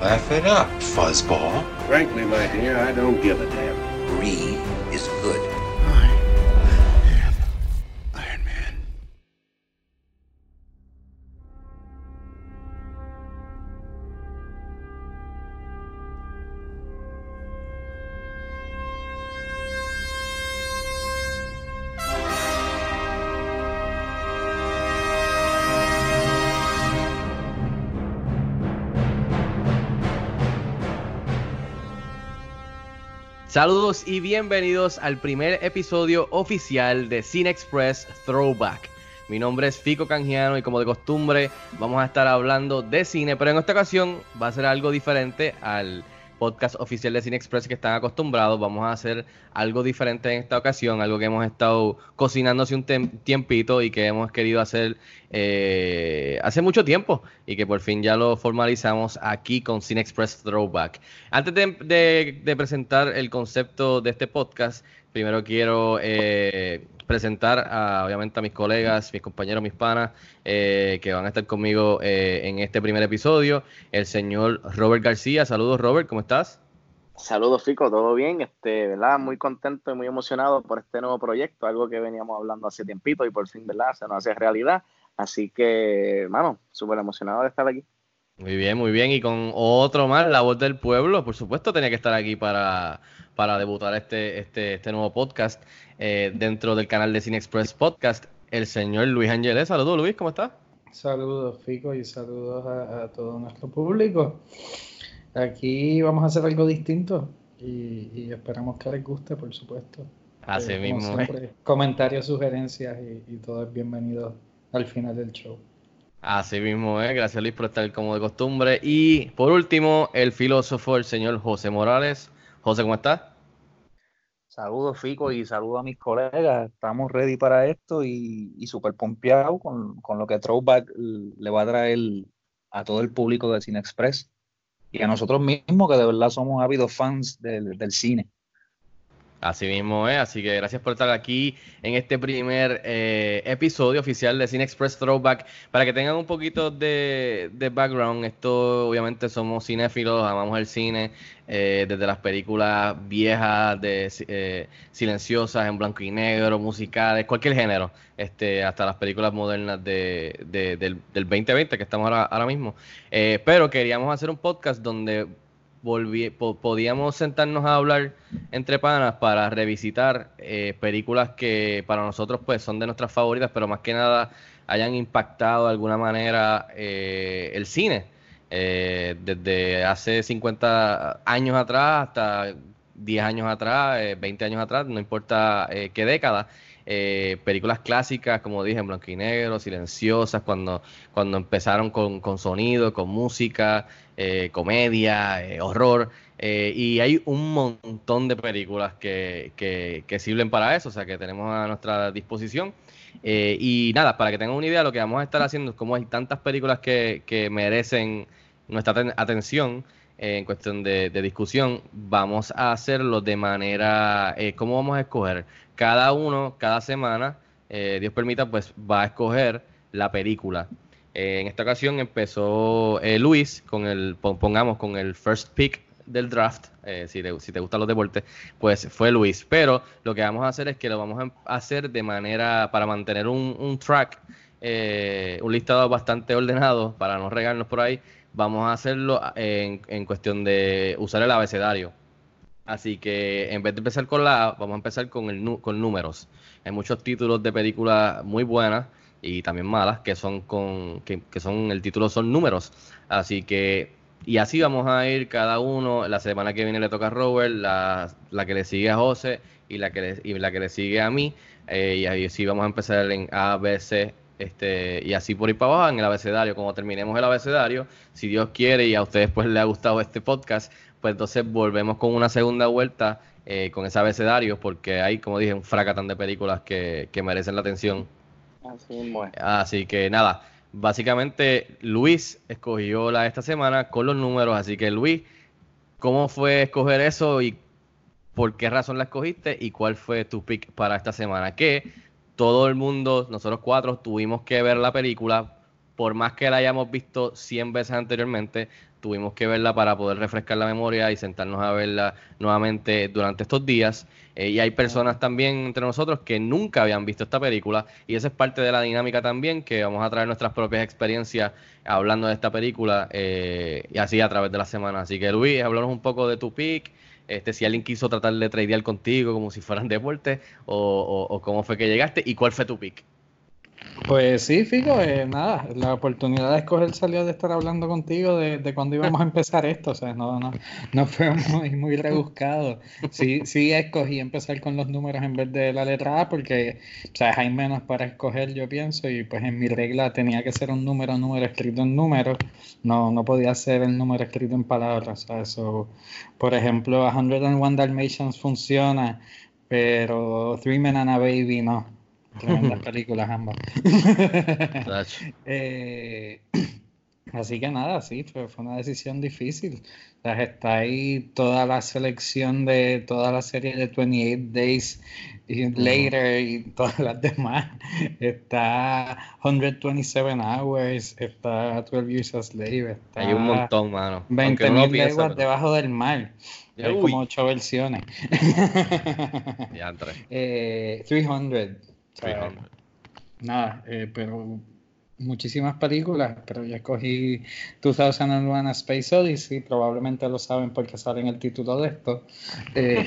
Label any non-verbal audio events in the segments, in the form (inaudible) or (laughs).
Laugh it up, fuzzball. Frankly, my dear, I don't give a damn. Greed Saludos y bienvenidos al primer episodio oficial de Cine Express Throwback. Mi nombre es Fico Canjiano y como de costumbre vamos a estar hablando de cine, pero en esta ocasión va a ser algo diferente al podcast oficial de Cine Express que están acostumbrados. Vamos a hacer algo diferente en esta ocasión, algo que hemos estado cocinando hace un tiempito y que hemos querido hacer eh, hace mucho tiempo y que por fin ya lo formalizamos aquí con Cine Express Throwback. Antes de, de- de presentar el concepto de este podcast, primero quiero eh, presentar a, obviamente a mis colegas, mis compañeros, mis panas eh, que van a estar conmigo eh, en este primer episodio. El señor Robert García. Saludos Robert, ¿cómo estás? Saludos, Fico, todo bien, este, ¿verdad? Muy contento y muy emocionado por este nuevo proyecto, algo que veníamos hablando hace tiempito y por fin, ¿verdad? Se nos hace realidad. Así que, hermano, súper emocionado de estar aquí. Muy bien, muy bien. Y con otro más, la voz del pueblo, por supuesto, tenía que estar aquí para, para debutar este, este, este nuevo podcast eh, dentro del canal de Cine Express Podcast. El señor Luis Ángeles. Saludos, Luis, ¿cómo estás? Saludos, Fico, y saludos a, a todo nuestro público. Aquí vamos a hacer algo distinto y, y esperamos que les guste, por supuesto. Así Eh, mismo, siempre, Comentarios, sugerencias y, y todo es bienvenido al final del show. Así mismo, ¿eh? Gracias, Luis, por estar como de costumbre. Y por último, el filósofo, el señor José Morales. José, ¿cómo estás? Saludos, Fico, y saludos a mis colegas. Estamos ready para esto y, y súper pompeados con, con lo que Throwback le va a traer a todo el público de Cine Express y a nosotros mismos, que de verdad somos ávidos fans del, del cine. Así mismo es, así que gracias por estar aquí en este primer eh, episodio oficial de Cine Express Throwback. Para que tengan un poquito de, de background, esto obviamente somos cinéfilos, amamos el cine, eh, desde las películas viejas, de, eh, silenciosas, en blanco y negro, musicales, cualquier género, este, hasta las películas modernas de, de- del, del 2020 que estamos ahora, ahora mismo. Pero queríamos hacer un podcast donde podíamos sentarnos a hablar entre panas para revisitar eh, películas que para nosotros pues son de nuestras favoritas, pero más que nada hayan impactado de alguna manera eh, el cine. Eh, desde hace 50 años atrás hasta 10 años atrás, eh, 20 años atrás, no importa eh, qué década. Eh, películas clásicas, como dije, en blanco y negro, silenciosas, cuando, cuando empezaron con, con sonido, con música, eh, comedia, eh, horror. eh, y hay un montón de películas que, que, que sirven para eso, o sea, que tenemos a nuestra disposición. Eh, y nada, para que tengan una idea, lo que vamos a estar haciendo es como hay tantas películas que, que merecen nuestra aten- atención en cuestión de, de discusión, vamos a hacerlo de manera, ¿cómo vamos a escoger? Cada uno, cada semana, Dios permita, pues va a escoger la película. Eh, en esta ocasión empezó eh, Luis con el, pon- pongamos, con el first pick del draft, eh, si, te, gustan los deportes, pues fue Luis. Pero lo que vamos a hacer es que lo vamos a hacer de manera, para mantener un, track, un listado bastante ordenado, para no regarnos por ahí, vamos a hacerlo en, en cuestión de usar el abecedario. Así que en vez de empezar con la A, vamos a empezar con, el, con números. Hay muchos títulos de películas muy buenas y también malas que son con que, que son el título son números. Así que y así vamos a ir cada uno. La semana que viene le toca a Robert, la, la que le sigue a José y la que le, y la que le sigue a mí. Eh, y ahí sí vamos a empezar en A, B, C este, y así por ir para abajo en el abecedario. Como terminemos el abecedario, si Dios quiere y a ustedes pues les ha gustado este podcast, pues entonces volvemos con una segunda vuelta eh, con ese abecedario, porque hay, como dije, un fracatán de películas que, que merecen la atención. Así que nada, básicamente Luis escogió la esta semana con los números, así que Luis, ¿cómo fue escoger eso y por qué razón la escogiste y cuál fue tu pick para esta semana? Que todo el mundo, nosotros cuatro, tuvimos que ver la película, por más que la hayamos visto 100 veces anteriormente, tuvimos que verla para poder refrescar la memoria y sentarnos a verla nuevamente durante estos días. Eh, y hay personas también entre nosotros que nunca habían visto esta película y esa es parte de la dinámica también, que vamos a traer nuestras propias experiencias hablando de esta película eh, y así a través de la semana. Así que Luis, háblanos un poco de tu pick. Este, si alguien quiso tratar de tradear contigo como si fueran deporte o, o cómo fue que llegaste y cuál fue tu pick. Pues sí, Fico, eh, nada, la oportunidad de escoger salió de estar hablando contigo de, de cuando íbamos a empezar esto, o sea, no, no, no fue muy, muy rebuscado. Sí, sí escogí empezar con los números en vez de la letra A porque, o hay menos para escoger, yo pienso, y pues en mi regla tenía que ser un número, número escrito en números, no, no podía ser el número escrito en palabras, o sea, eso, por ejemplo, 101 Dalmatians funciona, pero Three Men and a Baby no. Tremendas películas ambas. (laughs) eh, así que nada, sí, fue, fue, una decisión difícil. O sea, está ahí toda la selección de toda la serie de 28 Days Later y todas las demás. Está 127 Hours, está 12 Years a Slave. Está Hay un montón, mano. 20.000 leguas debajo del mar. Hay como ocho versiones. (laughs) eh, 300 nada, eh, pero muchísimas películas, pero yo escogí 2001 Space Odyssey, probablemente lo saben porque sale en el título de esto. (laughs) Eh,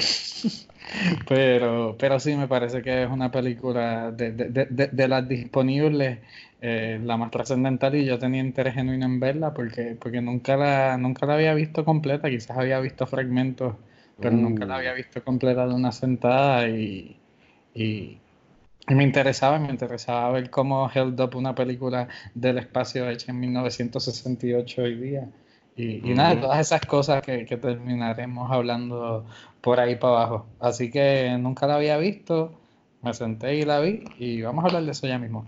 pero, pero sí, me parece que es una película de, de, de, de las disponibles, eh, la más trascendental y yo tenía interés genuino en verla porque, porque nunca, la, nunca la había visto completa, quizás había visto fragmentos, pero nunca la había visto completa de una sentada y, y me interesaba, me interesaba ver cómo Held Up, una película del espacio hecha en 1968 hoy día. Y, nada, todas esas cosas que, terminaremos hablando por ahí para abajo. Así que nunca la había visto, me senté y la vi y vamos a hablar de eso ya mismo.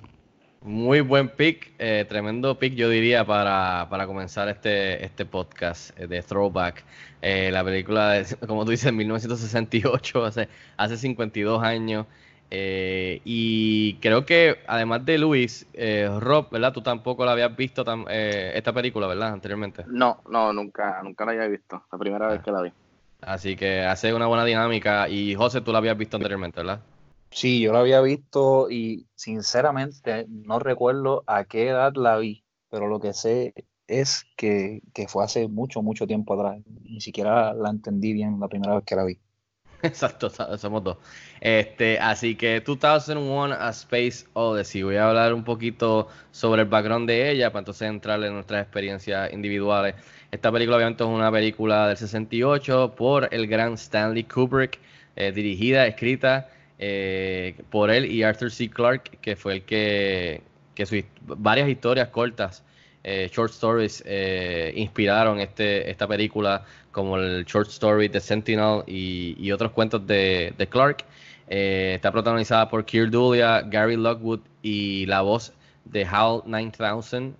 Muy buen pick, eh, tremendo pick yo diría para, para comenzar este, este podcast eh, de Throwback. Eh, la película, (laughs) como tú dices, en 1968, hace, hace 52 años. Eh, y creo que además de Luis, eh, Rob, ¿verdad? Tú tampoco la habías visto eh, esta película, ¿verdad? Anteriormente. No, no, nunca, nunca la había visto. La primera vez que la vi. Así que hace una buena dinámica. Y José, tú la habías visto anteriormente, ¿verdad? Sí, yo la había visto y sinceramente no recuerdo a qué edad la vi, pero lo que sé es que, que fue hace mucho, mucho tiempo atrás. Ni siquiera la entendí bien la primera vez que la vi. (laughs) Exacto, somos dos. Este, así que 2001 A Space Odyssey. Voy a hablar un poquito sobre el background de ella para entonces entrar en nuestras experiencias individuales. Esta película obviamente es una película del 68 por el gran Stanley Kubrick, eh, dirigida, escrita eh, por él y Arthur C. Clarke, que fue el que, que sus varias historias cortas eh, short stories inspiraron este, esta película, como el short story de Sentinel y, otros cuentos de, Clark. Eh, está protagonizada por Keir Dulia, Gary Lockwood y la voz de HAL 9000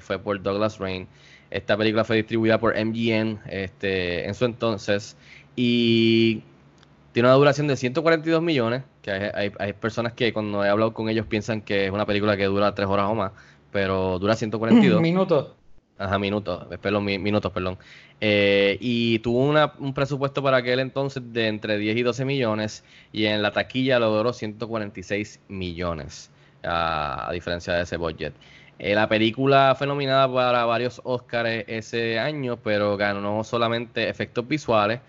fue por Douglas Rain. Esta película fue distribuida por MGM este, en su entonces y tiene una duración de 142 millones, que hay, hay personas que cuando he hablado con ellos piensan que es una película que dura tres horas o más pero dura 142. (laughs) Minutos. Ajá, minutos, perdón, minutos, perdón. Eh, y tuvo una, un presupuesto para aquel entonces de entre 10 y 12 millones y en la taquilla logró 146 millones, a, diferencia de ese budget. Eh, la película fue nominada para varios Oscars ese año, pero ganó solamente efectos visuales,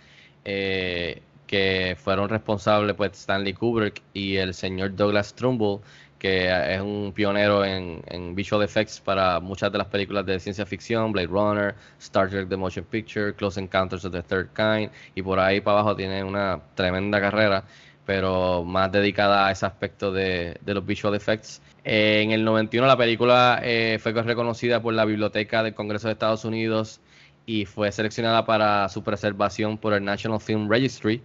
eh, que fueron responsables pues Stanley Kubrick y el señor Douglas Trumbull que es un pionero en, visual effects para muchas de las películas de ciencia ficción, Blade Runner, Star Trek The Motion Picture, Close Encounters of the Third Kind, y por ahí para abajo tiene una tremenda carrera. pero más dedicada a ese aspecto de, de los visual effects. En el 91 la película eh, fue reconocida por la Biblioteca del Congreso de Estados Unidos y fue seleccionada para su preservación por el National Film Registry.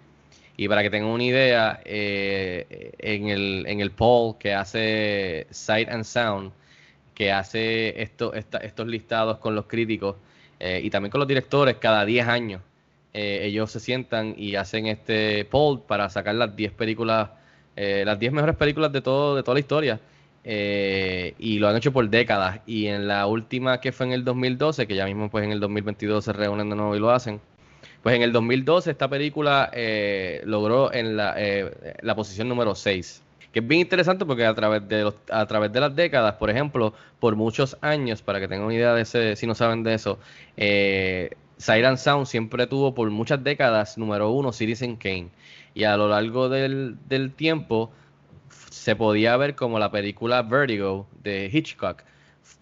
Y para que tengan una idea, eh, en, el, en el poll que hace Sight and Sound, que hace esto, estos listados con los críticos y también con los directores cada 10 años, ellos se sientan y hacen este poll para sacar las 10 películas, las 10 mejores películas de, todo, de toda la historia. Eh, y lo han hecho por décadas. Y en la última que fue en el 2012, que ya mismo pues en el 2022 se reúnen de nuevo y lo hacen, pues en el 2012 esta película eh, logró en la, eh, la posición número 6. Que es bien interesante porque a través, de los, a través de las décadas, por ejemplo, por muchos años, para que tengan una idea de ese, si no saben de eso, eh, Siren Sound siempre tuvo por muchas décadas número uno Citizen Kane. Y a lo largo del, del tiempo se podía ver como la película Vertigo de Hitchcock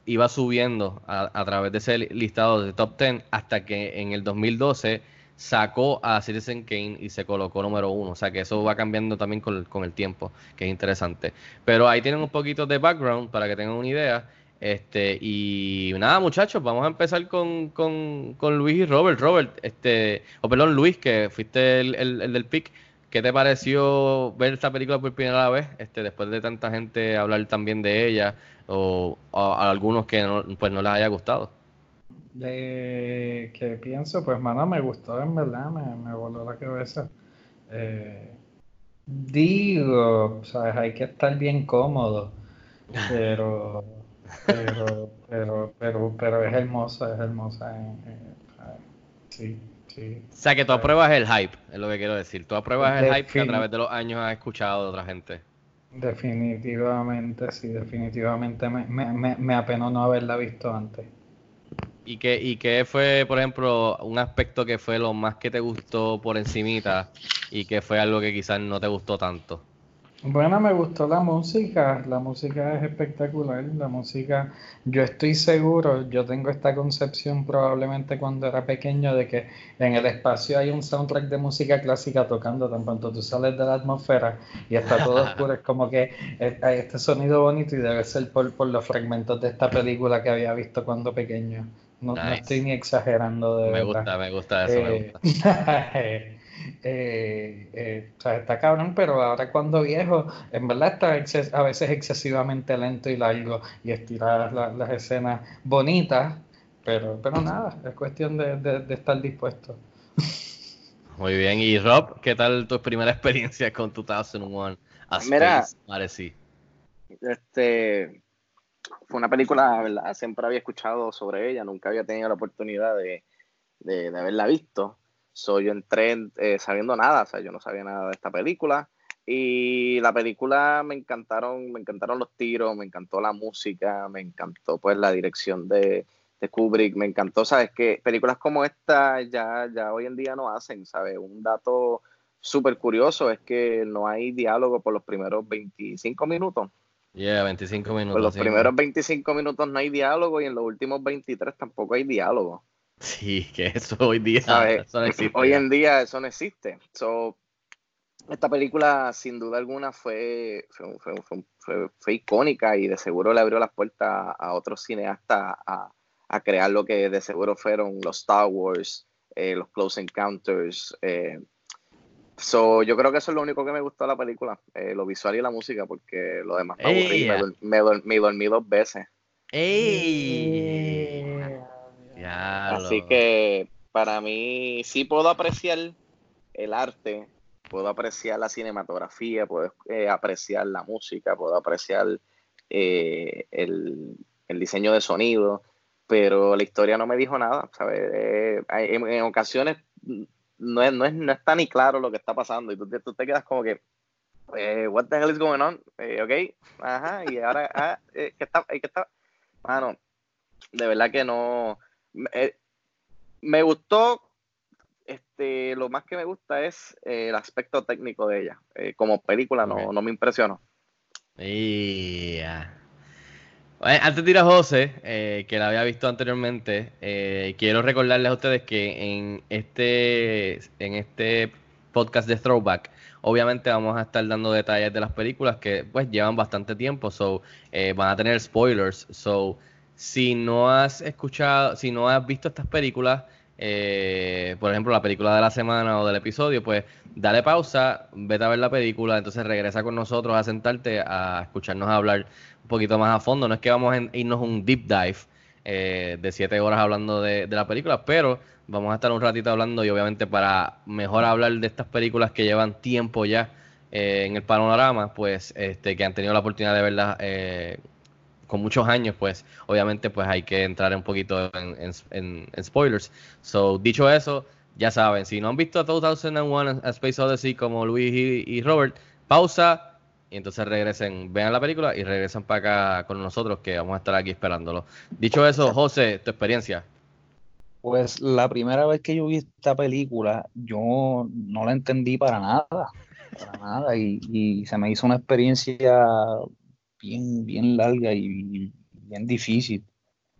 iba subiendo a, través de ese listado de top 10 hasta que en el 2012 sacó a Citizen Kane y se colocó número uno. O sea que eso va cambiando también con, el tiempo, que es interesante. Pero ahí tienen un poquito de background para que tengan una idea. Este, y nada, muchachos, vamos a empezar con, Luis y Robert. Robert, este, o perdón, Luis, que fuiste el, el del pick. ¿Qué te pareció ver esta película por primera vez, este, después de tanta gente hablar también de ella, o, a algunos que no, pues no les haya gustado? De que pienso, pues mano, me gustó en verdad, me, voló la cabeza. Eh, digo, sabes, hay que estar bien cómodo, pero, (laughs) pero, pero, pero, pero es hermosa, es hermosa. sí. O sea, que tú apruebas el hype, es lo que quiero decir. Tú apruebas el hype que a través de los años has escuchado de otra gente. Definitivamente, sí, definitivamente me, me, me apenó no haberla visto antes. ¿Y qué, ¿Y qué fue, por ejemplo, un aspecto que fue lo más que te gustó por encimita y que fue algo que quizás no te gustó tanto? Bueno, me gustó la música, la música es espectacular, la música, yo estoy seguro, yo tengo esta concepción probablemente cuando era pequeño de que en el espacio hay un soundtrack de música clásica tocando, tan pronto tú sales de la atmósfera y está todo (laughs) oscuro, es como que hay este sonido bonito y debe ser por, por los fragmentos de esta película que había visto cuando pequeño. No, estoy ni exagerando de Me gusta, me gusta eso, me gusta. (laughs) Eh, eh, o sea, está cabrón, pero ahora cuando viejo, en verdad está a veces excesivamente lento y largo y estirar las escenas bonitas, pero, pero nada, es cuestión de, estar dispuesto. Muy bien, y Rob, ¿qué tal tu primera experiencia con 2001? A Mira, este fue una película, ¿verdad? Siempre había escuchado sobre ella, nunca había tenido la oportunidad de, de haberla visto. So, yo entré eh, sabiendo nada, o sea, yo no sabía nada de esta película. Y la película me encantaron, me encantaron los tiros, me encantó la música, me encantó pues la dirección de, de Kubrick, me encantó, sabes que películas como esta ya, ya hoy en día no hacen, sabes, un dato súper curioso es que no hay diálogo por los primeros 25 minutos. Yeah, 25 minutos. Por los primeros 25 minutos no hay diálogo y en los últimos 23 tampoco hay diálogo. Sí, que eso hoy día (laughs) eso no existe. Hoy en día eso no existe. esta película, sin duda alguna, fue fue, icónica y de seguro le abrió las puertas a otros cineastas a, crear lo que de seguro fueron los Star Wars, eh, los Close Encounters. Eh. So, yo creo que eso es lo único que me gustó de la película, eh, lo visual y la música, porque lo demás me Me, dormí dos veces. ¡Ey! Así que para mí sí puedo apreciar el arte, puedo apreciar la cinematografía, puedo eh, apreciar la música, puedo apreciar eh, el, diseño de sonido, pero la historia no me dijo nada, ¿sabes? Eh, en, ocasiones no es, no, es, no está ni claro lo que está pasando y tú, tú te quedas como que, what the hell is going on? ok, ajá, y ahora, ah, ¿qué está? ¿qué está? Mano, de verdad que no eh, me gustó, este, lo más que me gusta es eh, el aspecto técnico de ella. Eh, como película no, no me impresionó. Antes de ir a José, que la había visto anteriormente, quiero recordarles a ustedes que en este, en este podcast de Throwback. Obviamente vamos a estar dando detalles de las películas que pues llevan bastante tiempo, so eh, van a tener spoilers. So si no has escuchado, si no has visto estas películas, eh, por ejemplo la película de la semana o del episodio, pues dale pausa, vete a ver la película, entonces regresa con nosotros a sentarte a escucharnos hablar un poquito más a fondo. No es que vamos a irnos un deep dive eh, de siete horas hablando de, de la película, pero vamos a estar un ratito hablando y obviamente para mejor hablar de estas películas que llevan tiempo ya eh, en el panorama, pues este, que han tenido la oportunidad de verlas eh, con muchos años, pues obviamente pues hay que entrar un poquito en, spoilers. So, dicho eso, ya saben, si no han visto 2001 A Space Odyssey como Luis y, y Robert, pausa y entonces regresen, vean la película y regresan para acá con nosotros que vamos a estar aquí esperándolo. Dicho eso, José, tu experiencia. Pues la primera vez que yo vi esta película, yo no la entendí para nada, para nada, y, se me hizo una experiencia bien, bien larga y bien difícil.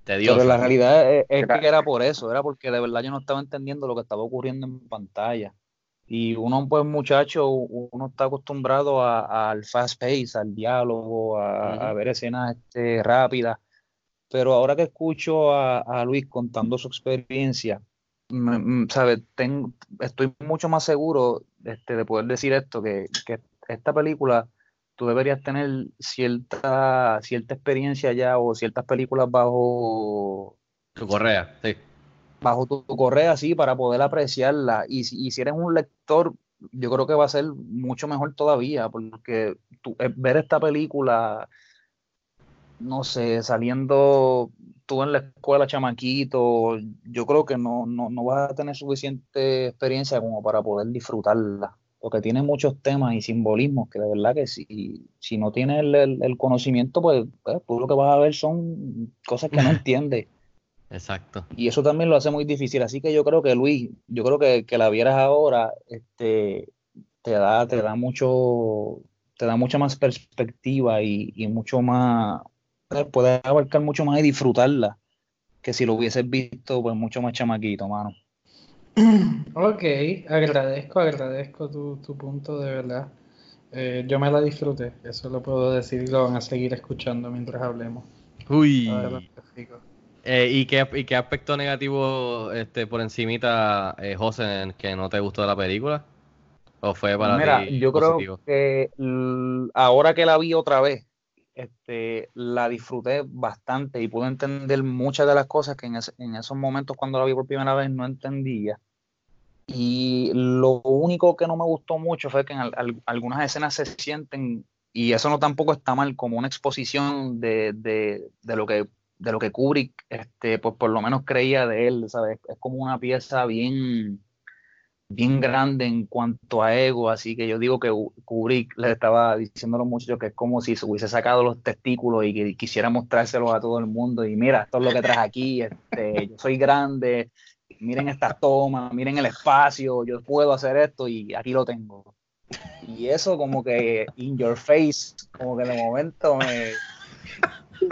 Pero la realidad es, que era por eso, era porque de verdad yo no estaba entendiendo lo que estaba ocurriendo en pantalla. Y uno, pues muchacho, uno está acostumbrado al fast pace, al diálogo, a, ver escenas este, rápidas pero ahora que escucho a, Luis contando su experiencia, ¿sabe? estoy mucho más seguro este, de poder decir esto, que, esta película tú deberías tener cierta, cierta experiencia ya o ciertas películas bajo... Tu correa, sí. Bajo tu, correa, sí, para poder apreciarla. Y si, y si, eres un lector, yo creo que va a ser mucho mejor todavía, porque eh, ver esta película no sé, saliendo tú en la escuela chamaquito, yo creo que no, no, no vas a tener suficiente experiencia como para poder disfrutarla, porque tiene muchos temas y simbolismos que de verdad que si, si no tienes el, conocimiento, pues, pues, tú lo que vas a ver son cosas que no (laughs) entiendes. Exacto. Y eso también lo hace muy difícil. Así que yo creo que Luis, yo creo que, que la vieras ahora, este, te da, te da mucho, te da mucha más perspectiva y, y mucho más, puedes abarcar mucho más y disfrutarla que si lo hubieses visto pues mucho más chamaquito, mano. Ok, agradezco, agradezco tu, punto de verdad. Eh, yo me la disfruté, eso lo puedo decir y lo van a seguir escuchando mientras hablemos. Uy. Eh, ¿y, qué, ¿Y qué aspecto negativo este, por encimita, eh, José, que no te gustó de la película? ¿O fue para Mira, yo creo que ahora que la vi otra vez, este, la disfruté bastante y pude entender muchas de las cosas que en, esos momentos cuando la vi por primera vez no entendía. Y lo único que no me gustó mucho fue que en algunas escenas se sienten, y eso no tampoco está mal, como una exposición de, lo que de lo que Kubrick, este, pues por lo menos creía de él, ¿sabes? Es como una pieza bien, bien grande en cuanto a ego, así que yo digo que Kubrick le estaba diciendo a los muchachos que es como si se hubiese sacado los testículos y quisiera mostrárselos a todo el mundo y mira, esto es lo que traes aquí, este, yo soy grande, miren estas tomas, miren el espacio, yo puedo hacer esto y aquí lo tengo. Y eso como que in your face, como que de momento me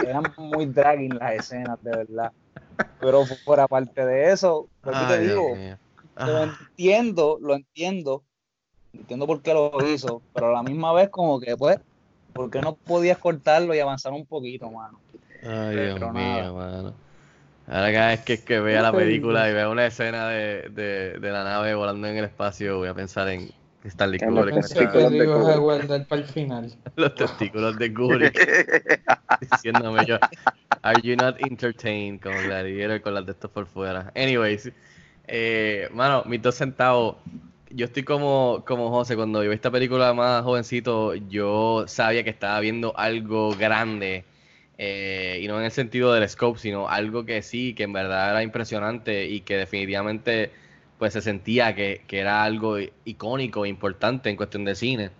eran muy dragging las escenas, de verdad. Pero fuera parte de eso, pues te digo, lo entiendo, lo entiendo. Entiendo por qué lo hizo, pero a la misma vez como que pues, ¿por qué no podías cortarlo y avanzar un poquito, mano? Ay, Dios mío, mano. Ahora cada vez que, que vea la película y vea una escena de, de, de, la nave volando en el espacio, voy a pensar en Stanley Kubrick. (laughs) Los testículos de Kubrick. para el final. Los testículos de Kubrick. diciéndome yo, are you not entertained? Como Gladiator con las de estos por fuera. Anyways, eh, mano, mis dos centavos. Yo estoy como, como José, cuando yo vi esta película más jovencito, yo sabía que estaba viendo algo grande. Eh, y no en el sentido del scope, sino algo que sí, que en verdad era impresionante y que definitivamente pues se sentía que, era algo icónico, importante en cuestión de cine.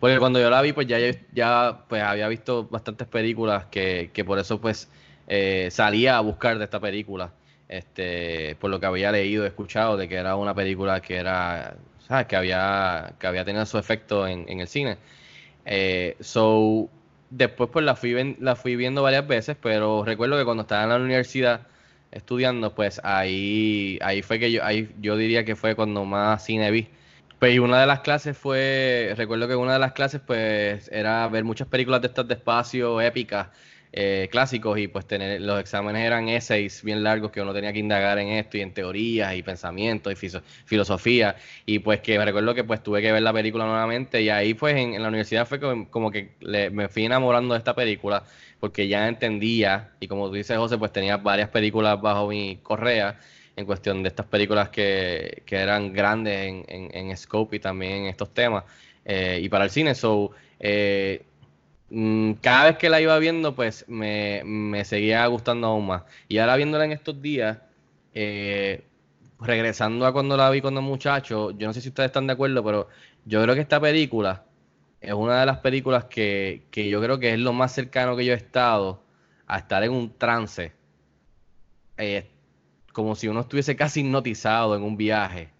Porque cuando yo la vi, pues ya, ya pues había visto bastantes películas que, que por eso pues eh, salía a buscar de esta película este, por lo que había leído, escuchado, de que era una película que era, ¿sabes? Que había, que había tenido su efecto en, el cine. Eh, so, después pues la fui, la fui viendo varias veces, pero recuerdo que cuando estaba en la universidad estudiando, pues ahí, ahí fue que yo, ahí yo diría que fue cuando más cine vi. Pues una de las clases fue, recuerdo que una de las clases pues era ver muchas películas de estas de espacio épicas, eh, clásicos y pues tener los exámenes eran essays bien largos que uno tenía que indagar en esto y en teorías y pensamientos y filosofía y pues que me recuerdo que pues tuve que ver la película nuevamente y ahí pues en, la universidad fue como, como que le- me fui enamorando de esta película porque ya entendía y como tú dices José pues tenía varias películas bajo mi correa en cuestión de estas películas que, que eran grandes en, en, scope y también en estos temas eh, y para el cine. So, eh, cada vez que la iba viendo, pues me, me seguía gustando aún más. Y ahora viéndola en estos días, eh, regresando a cuando la vi cuando muchacho, yo no sé si ustedes están de acuerdo, pero yo creo que esta película es una de las películas que, que yo creo que es lo más cercano que yo he estado a estar en un trance. Eh, como si uno estuviese casi hipnotizado en un viaje.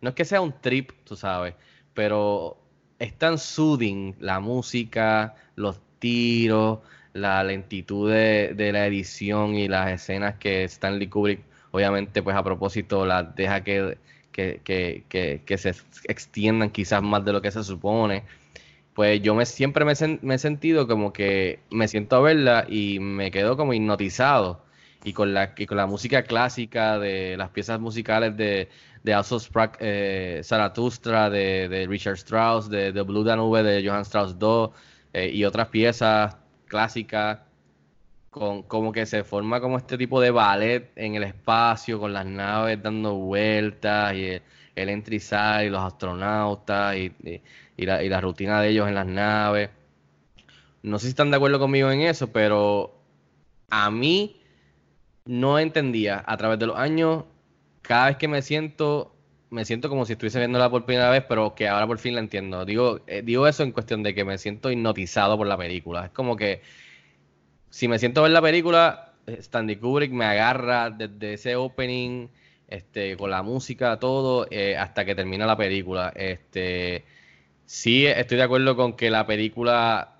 No es que sea un trip, tú sabes, pero es tan soothing la música, los tiros, la lentitud de, de la edición y las escenas que Stanley Kubrick, obviamente, pues a propósito, las deja que, que, que, que, se extiendan quizás más de lo que se supone. Pues yo me, siempre me, sen- me he sentido como que me siento a verla y me quedo como hipnotizado y con la, y con la música clásica de las piezas musicales de, de Sprach eh, Zarathustra, de, Richard Strauss, de, Blue Danube de Johann Strauss II eh, y otras piezas clásicas, con, como que se forma como este tipo de ballet en el espacio, con las naves dando vueltas y el, el y los astronautas y, y- y la, y la rutina de ellos en las naves. No sé si están de acuerdo conmigo en eso, pero a mí no entendía a través de los años, cada vez que me siento, me siento como si estuviese viéndola por primera vez, pero que ahora por fin la entiendo. Digo, eh, digo eso en cuestión de que me siento hipnotizado por la película. Es como que si me siento a ver la película, Stanley Kubrick me agarra desde ese opening, este, con la música, todo, eh, hasta que termina la película. Este, sí, estoy de acuerdo con que la película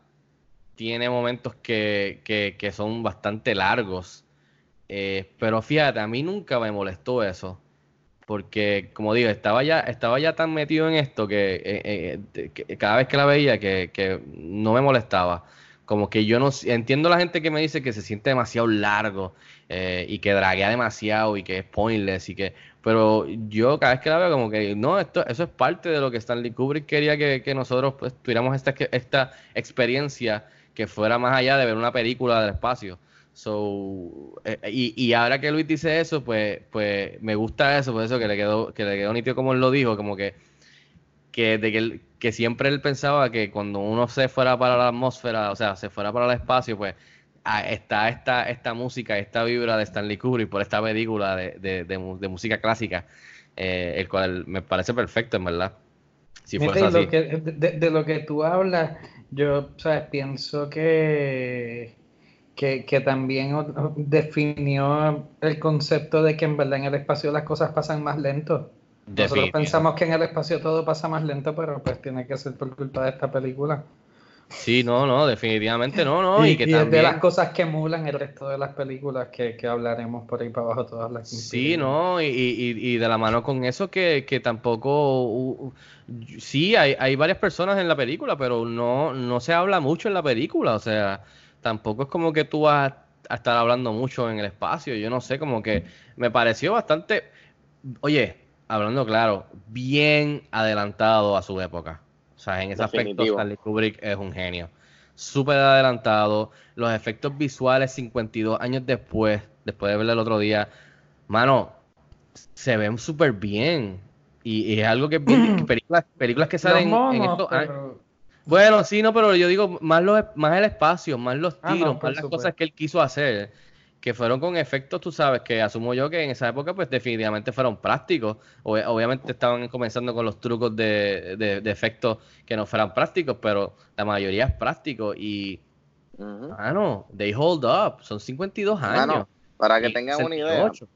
tiene momentos que, que son bastante largos. Eh, pero fíjate, a mí nunca me molestó eso. Porque, como digo, estaba ya, estaba ya tan metido en esto que, eh, eh, cada vez que la veía que, que no me molestaba. Como que yo no entiendo la gente que me dice que se siente demasiado largo eh, y que draguea demasiado y que es pointless y que. Pero yo cada vez que la veo, como que no, esto, eso es parte de lo que Stanley Kubrick quería que, que nosotros pues, tuviéramos esta, esta experiencia que fuera más allá de ver una película del espacio. So, eh, y, y ahora que Luis dice eso, pues, pues me gusta eso, por eso que le quedó, que le quedó nítido como él lo dijo, como que, que, de que, él- que siempre él pensaba que cuando uno se fuera para la atmósfera, o sea, se fuera para el espacio, pues está esta, esta música, esta vibra de Stanley Kubrick por esta película de, de, de música clásica, eh, el cual me parece perfecto, en verdad. Si Mira, fuese y lo así. que- de- de lo que tú hablas, yo ¿sabes? pienso que, que, que también definió el concepto de que en verdad en el espacio las cosas pasan más lento. Nosotros pensamos que en el espacio todo pasa más lento, pero pues tiene que ser por culpa de esta película. Sí, no, no, definitivamente no, no. y Y, que y también... de las cosas que emulan el resto de las películas que, que hablaremos por ahí para abajo todas las Sí, no, y, y- y de la mano con eso que, que tampoco, sí, hay, hay varias personas en la película, pero no, no se habla mucho en la película, o sea, tampoco es como que tú vas a estar hablando mucho en el espacio, yo no sé, como que me pareció bastante, oye, hablando claro, bien adelantado a su época, o sea, en ese aspecto Definitivo. Stanley Kubrick es un genio, súper adelantado, los efectos visuales 52 años después, después de verlo el otro día, mano, se ven súper bien. Y, y es algo que (clears throat) películas, películas que salen en estos años. pero- Bueno, sí, no, pero yo digo más los, más el espacio, más los Ah, no, tiros, más las supuesto. cosas que él quiso hacer, que fueron con efectos, tú sabes, que asumo yo que en esa época pues definitivamente fueron prácticos. Ob- obviamente estaban comenzando con los trucos de, de, de efectos que no fueran prácticos, pero la mayoría es práctico y, mano, they hold up, son 52 años. Mano, para que tengan una idea, 68.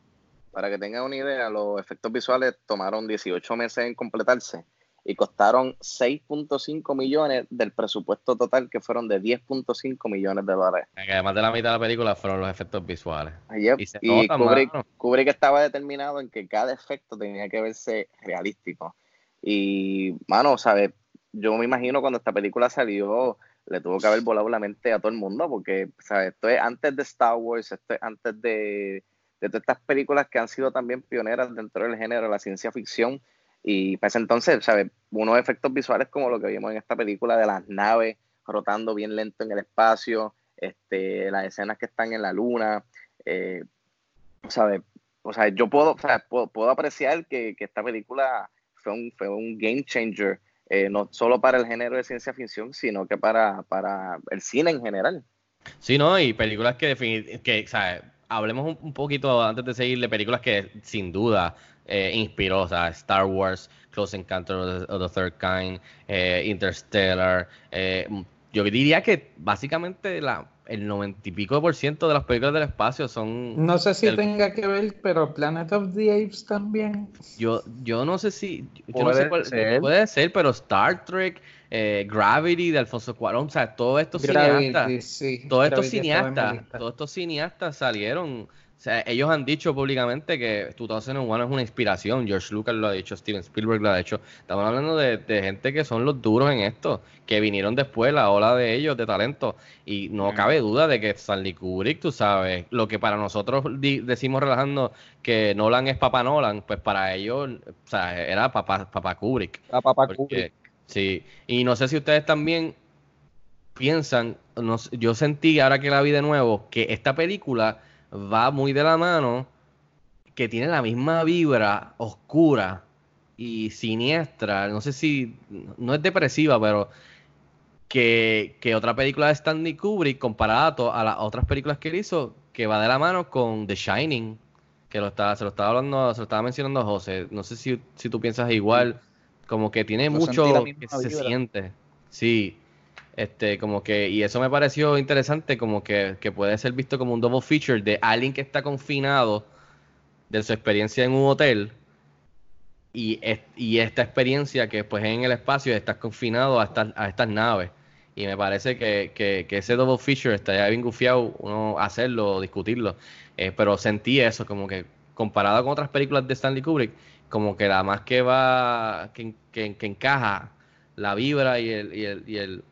para que tengan una idea, los efectos visuales tomaron 18 meses en completarse y costaron 6.5 millones del presupuesto total que fueron de 10.5 millones de dólares. Que además de la mitad de la película fueron los efectos visuales. Yep, Y se Y Kubrick. Kubrick estaba determinado en que cada efecto tenía que verse realístico. Y, mano, ¿sabes? Yo me imagino cuando esta película salió, le tuvo que haber volado la mente a todo el mundo, porque, ¿sabes? Esto es antes de Star Wars, esto es antes de, de todas estas películas que han sido también pioneras dentro del género de la ciencia ficción. Y para ese entonces, ¿sabes? Unos efectos visuales como lo que vimos en esta película de las naves rotando bien lento en el espacio, este, las escenas que están en la luna, eh, ¿sabes? O sea, yo puedo, o sea, puedo, apreciar que, que, esta película fue un, fue un game changer, eh, no solo para el género de ciencia ficción, sino que para, para el cine en general. Sí, ¿no? Y películas que, que ¿sabes? hablemos un, un, poquito antes de seguir de películas que sin duda eh, inspiró, o sea, Star Wars, Close Encounters of the Third Kind, eh, Interstellar. Eh, yo diría que básicamente la, el noventa y pico por ciento de las películas del espacio son. No sé si el, tenga que ver, pero Planet of the Apes también. Yo, yo no sé si. Yo puede, no sé cuál, ser. puede ser, pero Star Trek. Eh, Gravity de Alfonso Cuarón, o sea, todos estos Gravity, cineastas, sí, todos estos cineastas, todos estos cineastas salieron, o sea, ellos han dicho públicamente que 2001 es una inspiración, George Lucas lo ha dicho, Steven Spielberg lo ha dicho, estamos hablando de, de gente que son los duros en esto, que vinieron después, la ola de ellos, de talento, y no mm. cabe duda de que Stanley Kubrick, tú sabes, lo que para nosotros decimos relajando que Nolan es papá Nolan, pues para ellos, o sea, era papá, papá Kubrick. A papá porque, Kubrick. Sí, y no sé si ustedes también piensan, no, yo sentí ahora que la vi de nuevo, que esta película va muy de la mano, que tiene la misma vibra oscura y siniestra, no sé si, no es depresiva, pero que, que otra película de Stanley Kubrick comparada a las otras películas que él hizo, que va de la mano con The Shining, que lo estaba, se lo estaba hablando, se lo estaba mencionando José, no sé si, si tú piensas igual. Como que tiene mucho que se siente. Sí. Este, como que, y eso me pareció interesante, como que, que, puede ser visto como un double feature de alguien que está confinado de su experiencia en un hotel y, y esta experiencia que pues en el espacio estás confinado a estas, a estas naves. Y me parece que, que, que ese double feature estaría bien gufiado uno hacerlo, discutirlo. Eh, pero sentí eso, como que comparado con otras películas de Stanley Kubrick, como que la más que va, que, que, encaja la vibra y el, y el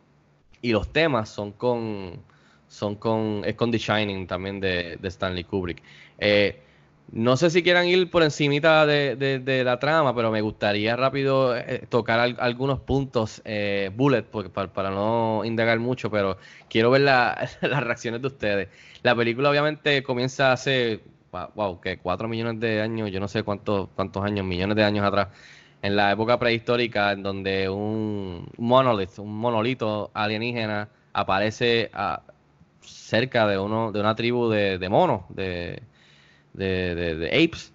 y los temas son con son con es con The Shining también de, de Stanley Kubrick. Eh, no sé si quieran ir por encimita de, de, de, la trama, pero me gustaría rápido eh, tocar al, algunos puntos, eh, bullet, porque para, para, no indagar mucho, pero quiero ver la, (laughs) las reacciones de ustedes. La película obviamente comienza hace wow, que cuatro millones de años, yo no sé cuántos, cuántos años, millones de años atrás, en la época prehistórica, en donde un monolith, un monolito alienígena aparece a, cerca de uno, de una tribu de, monos, de, de, de, apes,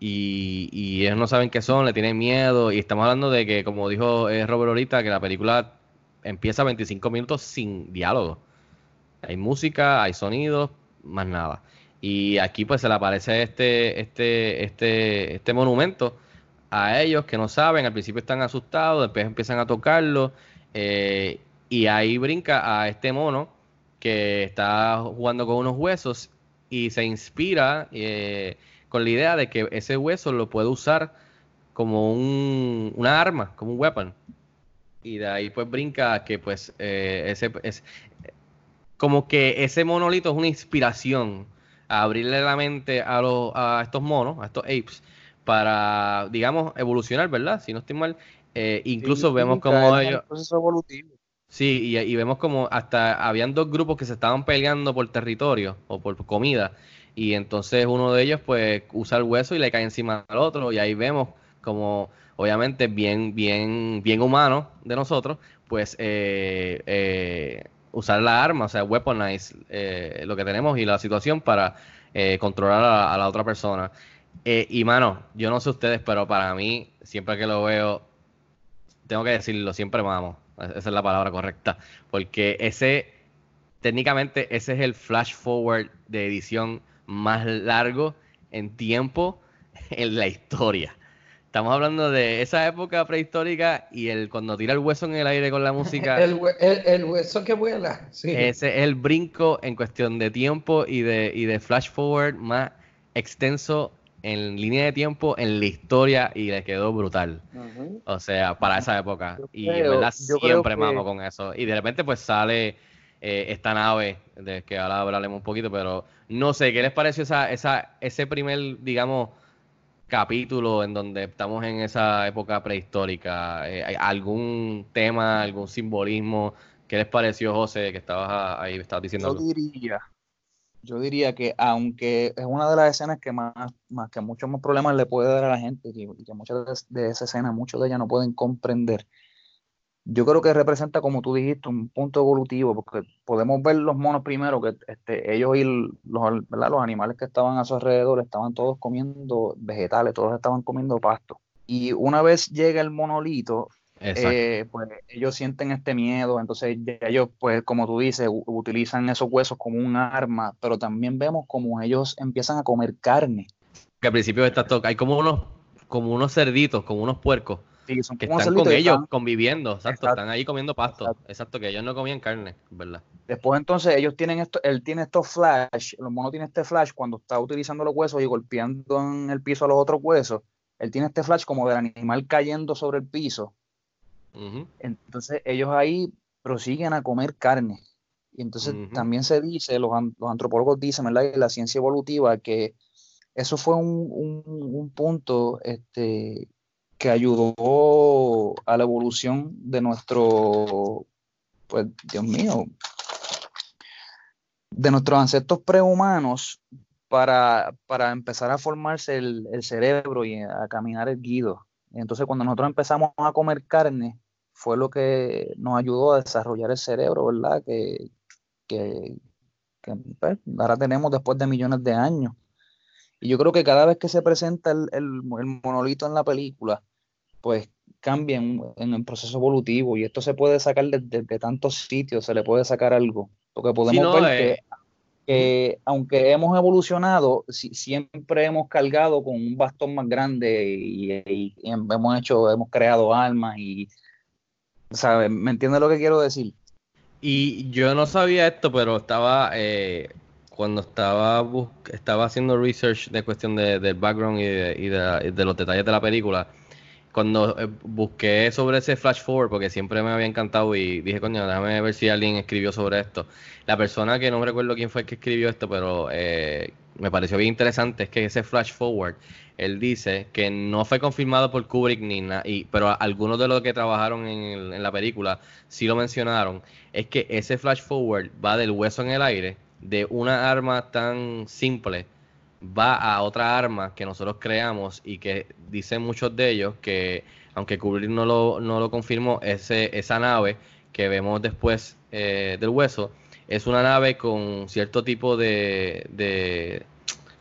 y, y, ellos no saben qué son, le tienen miedo, y estamos hablando de que, como dijo eh, Robert ahorita, que la película empieza 25 minutos sin diálogo. Hay música, hay sonidos, más nada. Y aquí pues se le aparece este, este, este, este monumento a ellos que no saben, al principio están asustados, después empiezan a tocarlo, eh, y ahí brinca a este mono que está jugando con unos huesos y se inspira eh, con la idea de que ese hueso lo puede usar como un, una arma, como un weapon. Y de ahí pues brinca que pues eh, ese es como que ese monolito es una inspiración a abrirle la mente a, los, a estos monos, a estos apes, para, digamos, evolucionar, ¿verdad? Si no estoy mal. Eh, incluso sí, vemos como ellos... proceso evolutivo. Sí, y, y, vemos como hasta habían dos grupos que se estaban peleando por territorio o por comida. Y entonces uno de ellos pues usa el hueso y le cae encima al otro. Y ahí vemos como, obviamente, bien, bien, bien humano de nosotros, pues eh, eh, usar la arma, o sea, weaponize eh, lo que tenemos y la situación para eh, controlar a, a, la otra persona. Eh, y mano, yo no sé ustedes, pero para mí, siempre que lo veo, tengo que decirlo, siempre vamos. Esa es la palabra correcta. Porque ese, técnicamente, ese es el flash forward de edición más largo en tiempo (laughs) en la historia. Estamos hablando de esa época prehistórica y el cuando tira el hueso en el aire con la música. (laughs) el, el, el, hueso que vuela. Sí. Ese es el brinco en cuestión de tiempo y de, y de flash forward más extenso en línea de tiempo en la historia y le quedó brutal. O sea, para esa época. y en verdad siempre mamo con eso. Y de repente pues sale eh, esta nave, de que ahora hablaremos un poquito, pero no sé, ¿qué les pareció esa, esa, ese primer, digamos, capítulo en donde estamos en esa época prehistórica? Eh, ¿Algún tema, algún simbolismo? ¿Qué les pareció, José, que estabas ahí, estabas diciendo? Yo diría, yo diría que aunque es una de las escenas que más, más que muchos más problemas le puede dar a la gente y que, muchas de, esa escena, muchos de ellas no pueden comprender, yo creo que representa, como tú dijiste, un punto evolutivo, porque podemos ver los monos primero, que este, ellos y los, los animales que estaban a su alrededor estaban todos comiendo vegetales, todos estaban comiendo pasto. Y una vez llega el monolito, eh, pues ellos sienten este miedo, entonces ellos, pues como tú dices, utilizan esos huesos como un arma, pero también vemos como ellos empiezan a comer carne. Que al principio está hay como unos, como unos cerditos, como unos puercos. que están con ellos conviviendo, exacto, están ahí comiendo pasto, exacto. que ellos no comían carne, ¿verdad? Después entonces ellos tienen esto, él tiene estos flash, los monos tienen este flash cuando está utilizando los huesos y golpeando en el piso a los otros huesos, él tiene este flash como del animal cayendo sobre el piso entonces ellos ahí prosiguen a comer carne. Y entonces también se dice, los, antropólogos dicen, ¿verdad? Y la ciencia evolutiva, que eso fue un, punto este, que ayudó a la evolución de nuestro, pues Dios mío, de nuestros ancestros prehumanos para, para empezar a formarse el, el, cerebro y a caminar erguido. Entonces cuando nosotros empezamos a comer carne, fue lo que nos ayudó a desarrollar el cerebro, ¿verdad? Que, pues, ahora tenemos después de millones de años. Y yo creo que cada vez que se presenta el, monolito en la película, pues cambia en, el proceso evolutivo y esto se puede sacar de, tantos sitios, se le puede sacar algo. Porque podemos ver que, aunque hemos evolucionado, siempre hemos cargado con un bastón más grande y, y hemos hecho, hemos creado almas y ¿Sabes? ¿Me entiendes lo que quiero decir? Y yo no sabía esto, pero estaba, eh, cuando estaba, estaba haciendo research de cuestión de, del background y, de, los detalles de la película, cuando eh, busqué sobre ese flash forward, porque siempre me había encantado y dije, coño, déjame ver si alguien escribió sobre esto. La persona que no recuerdo quién fue el que escribió esto, pero eh, me pareció bien interesante, es que ese flash forward él dice que no fue confirmado por Kubrick ni nada, pero algunos de los que trabajaron en, la película sí lo mencionaron, es que ese flash forward va del hueso en el aire, de una arma tan simple, va a otra arma que nosotros creamos y que dicen muchos de ellos que, aunque Kubrick no lo, no lo confirmó, ese, esa nave que vemos después eh, del hueso es una nave con cierto tipo de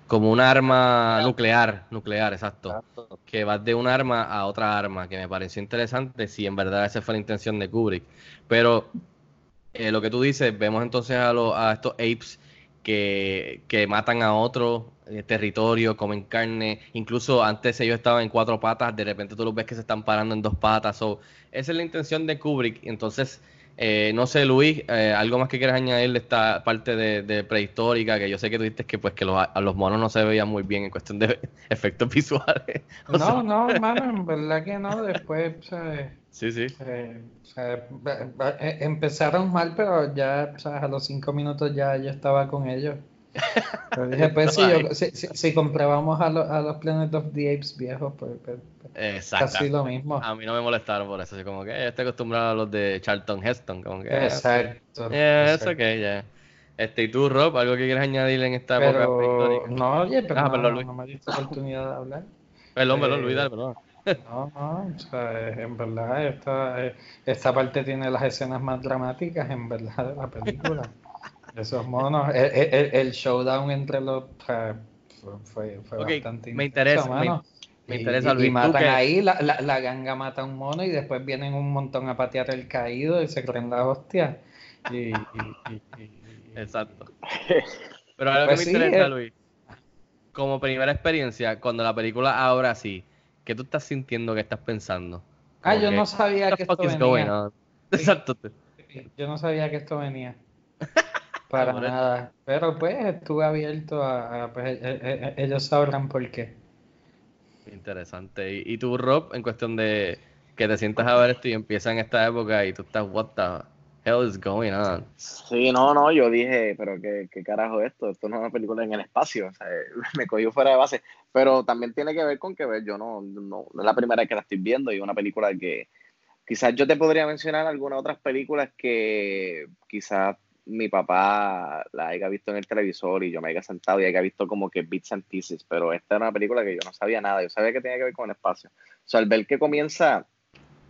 como un arma nuclear, nuclear, exacto, Que va de un arma a otra arma, que me pareció interesante si en verdad esa fue la intención de Kubrick. Pero eh, lo que tú dices, vemos entonces a, a estos apes que, que matan a otro eh, territorio, comen carne, incluso antes ellos estaban en cuatro patas, de repente tú los ves que se están parando en dos patas. So, esa es la intención de Kubrick. Entonces, eh, no sé, Luis, eh, algo más que quieras añadir de esta parte de, prehistórica, que yo sé que tú dices que pues que los, a los monos no se veían muy bien en cuestión de (laughs) efectos visuales. (laughs) no, no, (laughs) hermano, en verdad que no, después, ¿sabes? Sí, sí. Eh, empezaron mal, pero ya, ¿sabes? A los cinco minutos ya yo estaba con ellos. Pero dije, pues si, si, comprábamos a, a, los Planet of the Apes viejos, pues, pues, pues casi lo mismo. A mí no me molestaron por eso, así como que yo estoy acostumbrado a los de Charlton Heston, como que... Exacto. Yeah, eso que ya. Este, ¿y tú, Rob, algo que quieras añadir en esta época No, oye, pero ah, no, no, me diste oportunidad de hablar. Perdón, perdón, Luis, dale, perdón. No, no, o sea, en verdad esta, eh, esta parte tiene las escenas más dramáticas, en verdad, de la película. (laughs) Esos monos, el, showdown entre los fue, fue, bastante me interesa, me, interesa y, y matan ahí, la, la, ganga mata a un mono y después vienen un montón a patear el caído y se creen la hostia. Y, Exacto. Pero algo que pues me interesa, eh. Luis, como primera experiencia, cuando la película ahora sí, ¿qué tú estás sintiendo que estás pensando? ah, yo no sabía que esto venía. (laughs) Exacto. Yo no sabía que esto venía. (laughs) Para nada. Pero pues estuve abierto a, pues, e, e, e, ellos sabrán por qué. Interesante. ¿Y, y tú, Rob, en cuestión de que te sientas a ver esto y empieza en esta época y tú estás, what the hell is going on? Sí, no, no, yo dije, pero qué, qué carajo esto, esto no es una película en el espacio, o sea, (laughs) me cogió fuera de base, pero también tiene que ver con que ver, yo no, no, no es la primera vez que la estoy viendo y una película que quizás yo te podría mencionar algunas otras películas que quizás mi papá la haya visto en el televisor y yo me haya sentado y haya visto como que bits and pieces, pero esta era una película que yo no sabía nada, yo sabía que tenía que ver con el espacio. O sea, al ver que comienza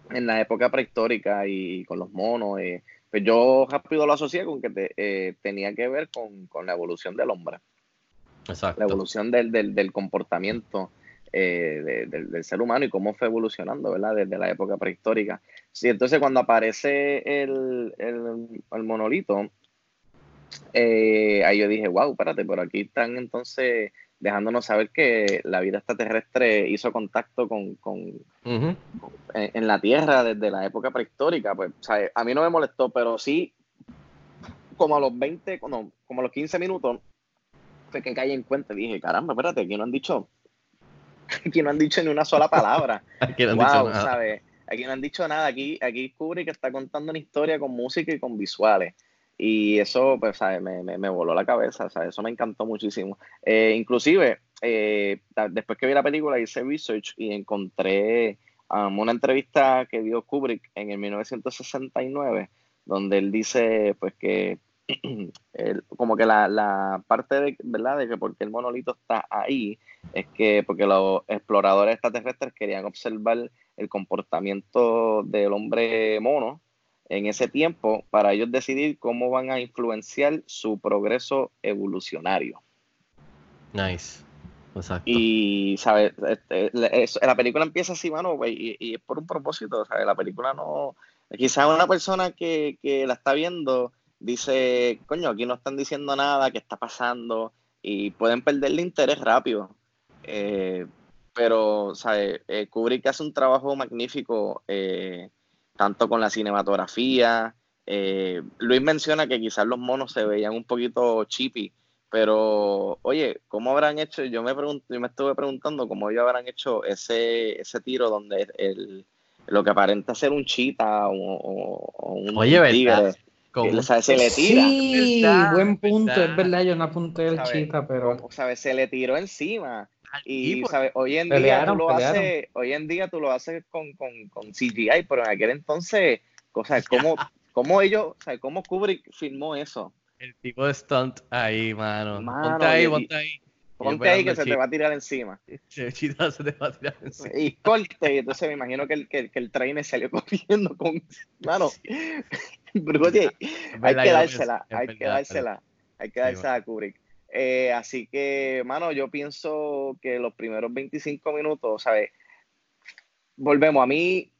en la época prehistórica y con los monos, eh, pues yo rápido lo asocié con que te, eh, tenía que ver con, con, la evolución del hombre. Exacto. La evolución del, del, del comportamiento eh, de, del, del, ser humano y cómo fue evolucionando, ¿verdad? Desde la época prehistórica. Sí, entonces cuando aparece el, el, el monolito, eh, ahí yo dije, wow, espérate, pero aquí están entonces dejándonos saber que la vida extraterrestre hizo contacto con, con, uh -huh. con en, en, la Tierra desde la época prehistórica. Pues, o sea, a mí no me molestó, pero sí, como a los 20, no, como a los 15 minutos, fue que caí en cuenta y dije, caramba, espérate, aquí no han dicho, (laughs) aquí no han dicho ni una sola palabra. (laughs) aquí no han wow, dicho nada. ¿sabes? Aquí no han dicho nada, aquí, aquí Kubrick está contando una historia con música y con visuales. Y eso, pues, ¿sabes? Me, me, voló la cabeza, ¿sabes? Eso me encantó muchísimo. Eh, inclusive, eh, después que vi la película, hice research y encontré um, una entrevista que dio Kubrick en el 1969, donde él dice, pues, que (clears throat) como que la, la, parte de, ¿verdad? De que porque el monolito está ahí, es que porque los exploradores extraterrestres querían observar el comportamiento del hombre mono, en ese tiempo para ellos decidir cómo van a influenciar su progreso evolucionario. Nice. Exacto. Y, ¿sabes? Este, la película empieza así, mano, y, y, es por un propósito, ¿sabes? La película no... Quizás una persona que, que, la está viendo dice, coño, aquí no están diciendo nada, qué está pasando, y pueden perderle interés rápido. Eh, pero, ¿sabes? Eh, Kubrick hace un trabajo magnífico eh, tanto con la cinematografía. Eh, Luis menciona que quizás los monos se veían un poquito chippy, pero oye, ¿cómo habrán hecho? Yo me, pregunto, yo me estuve preguntando cómo ellos habrán hecho ese, ese tiro donde el, lo que aparenta ser un chita o, o, o un oye, tigre. ¿verdad? Que, ¿sabes? Se le tira. Sí, ¿verdad? buen punto, ¿verdad? es verdad, yo no apunté el chita, pero... ¿sabes? Se le tiró encima. Y, ¿sabes? Hoy en día tú lo pelearon. haces, hoy en día tú lo haces con, con, con CGI, pero en aquel entonces, o sea, ¿cómo, (laughs) cómo ellos, o sea, cómo Kubrick filmó eso? El tipo de stunt ahí, mano. mano ponte ahí, y, ponte ahí. Ponte ahí que se te va a tirar encima. (laughs) Se te va a tirar encima. Y corte, y entonces me imagino que el, que, que el trainer salió (laughs) corriendo con. Mano, pero oye, hay que dársela, hay que dársela, hay que dársela a Kubrick. Eh, así que, mano, yo pienso que los primeros 25 minutos, ¿sabes? Volvemos, a mí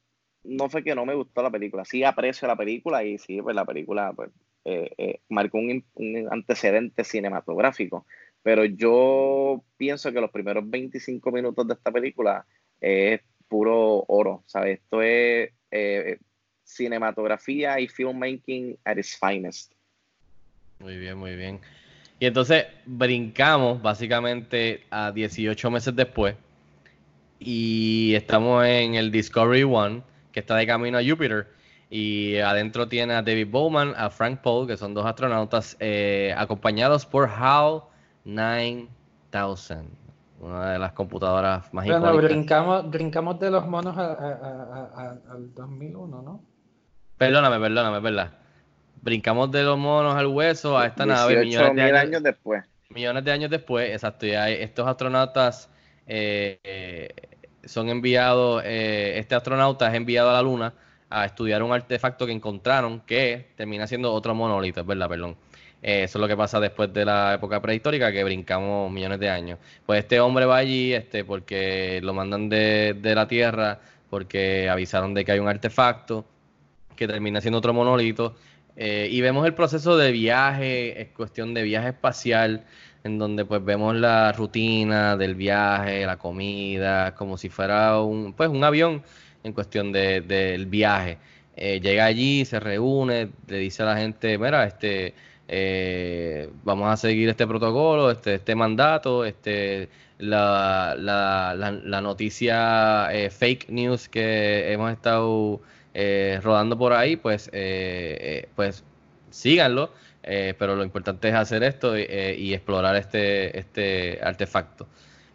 no fue que no me gustó la película, sí aprecio la película y sí, pues la película pues, eh, eh, marcó un, un, antecedente cinematográfico, pero yo pienso que los primeros 25 minutos de esta película es puro oro, ¿sabes? Esto es cinematografía y filmmaking at its finest. Muy bien, muy bien. Y entonces brincamos básicamente a 18 meses después y estamos en el Discovery One, que está de camino a Júpiter. Y adentro tiene a David Bowman, a Frank Paul, que son dos astronautas, eh, acompañados por HAL 9000, una de las computadoras más bueno, icónicas. Brincamos, brincamos de los monos a, a, a, al 2001, ¿no? Perdóname, perdóname, verdad brincamos de los monos al hueso a esta 18 nave millones de años, años, después. Millones de años después, exacto. Ya estos astronautas eh, eh, son enviados, eh, este astronauta es enviado a la Luna a estudiar un artefacto que encontraron que termina siendo otro monolito, verdad, perdón. eso es lo que pasa después de la época prehistórica, que brincamos millones de años. Pues este hombre va allí este, porque lo mandan de, de la Tierra, porque avisaron de que hay un artefacto que termina siendo otro monolito. Eh, y vemos el proceso de viaje, es cuestión de viaje espacial, en donde pues vemos la rutina del viaje, la comida, como si fuera un, pues, un avión en cuestión del de, viaje. Eh, llega allí, se reúne, le dice a la gente, mira, este, eh, vamos a seguir este protocolo, este, este mandato, este, la, la, la, noticia eh, fake news que hemos estado eh, rodando por ahí, pues, eh, pues síganlo. pero lo importante es hacer esto y, explorar este, este artefacto.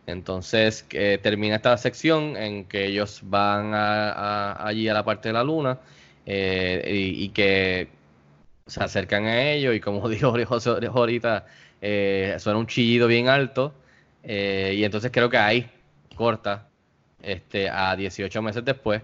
Entonces termina esta sección en que ellos van allí a la parte de la luna y, que se acercan a ellos y como (laughs) dijo José ahorita, suena un chillido bien alto eh, y entonces creo que ahí corta este, a 18 meses después.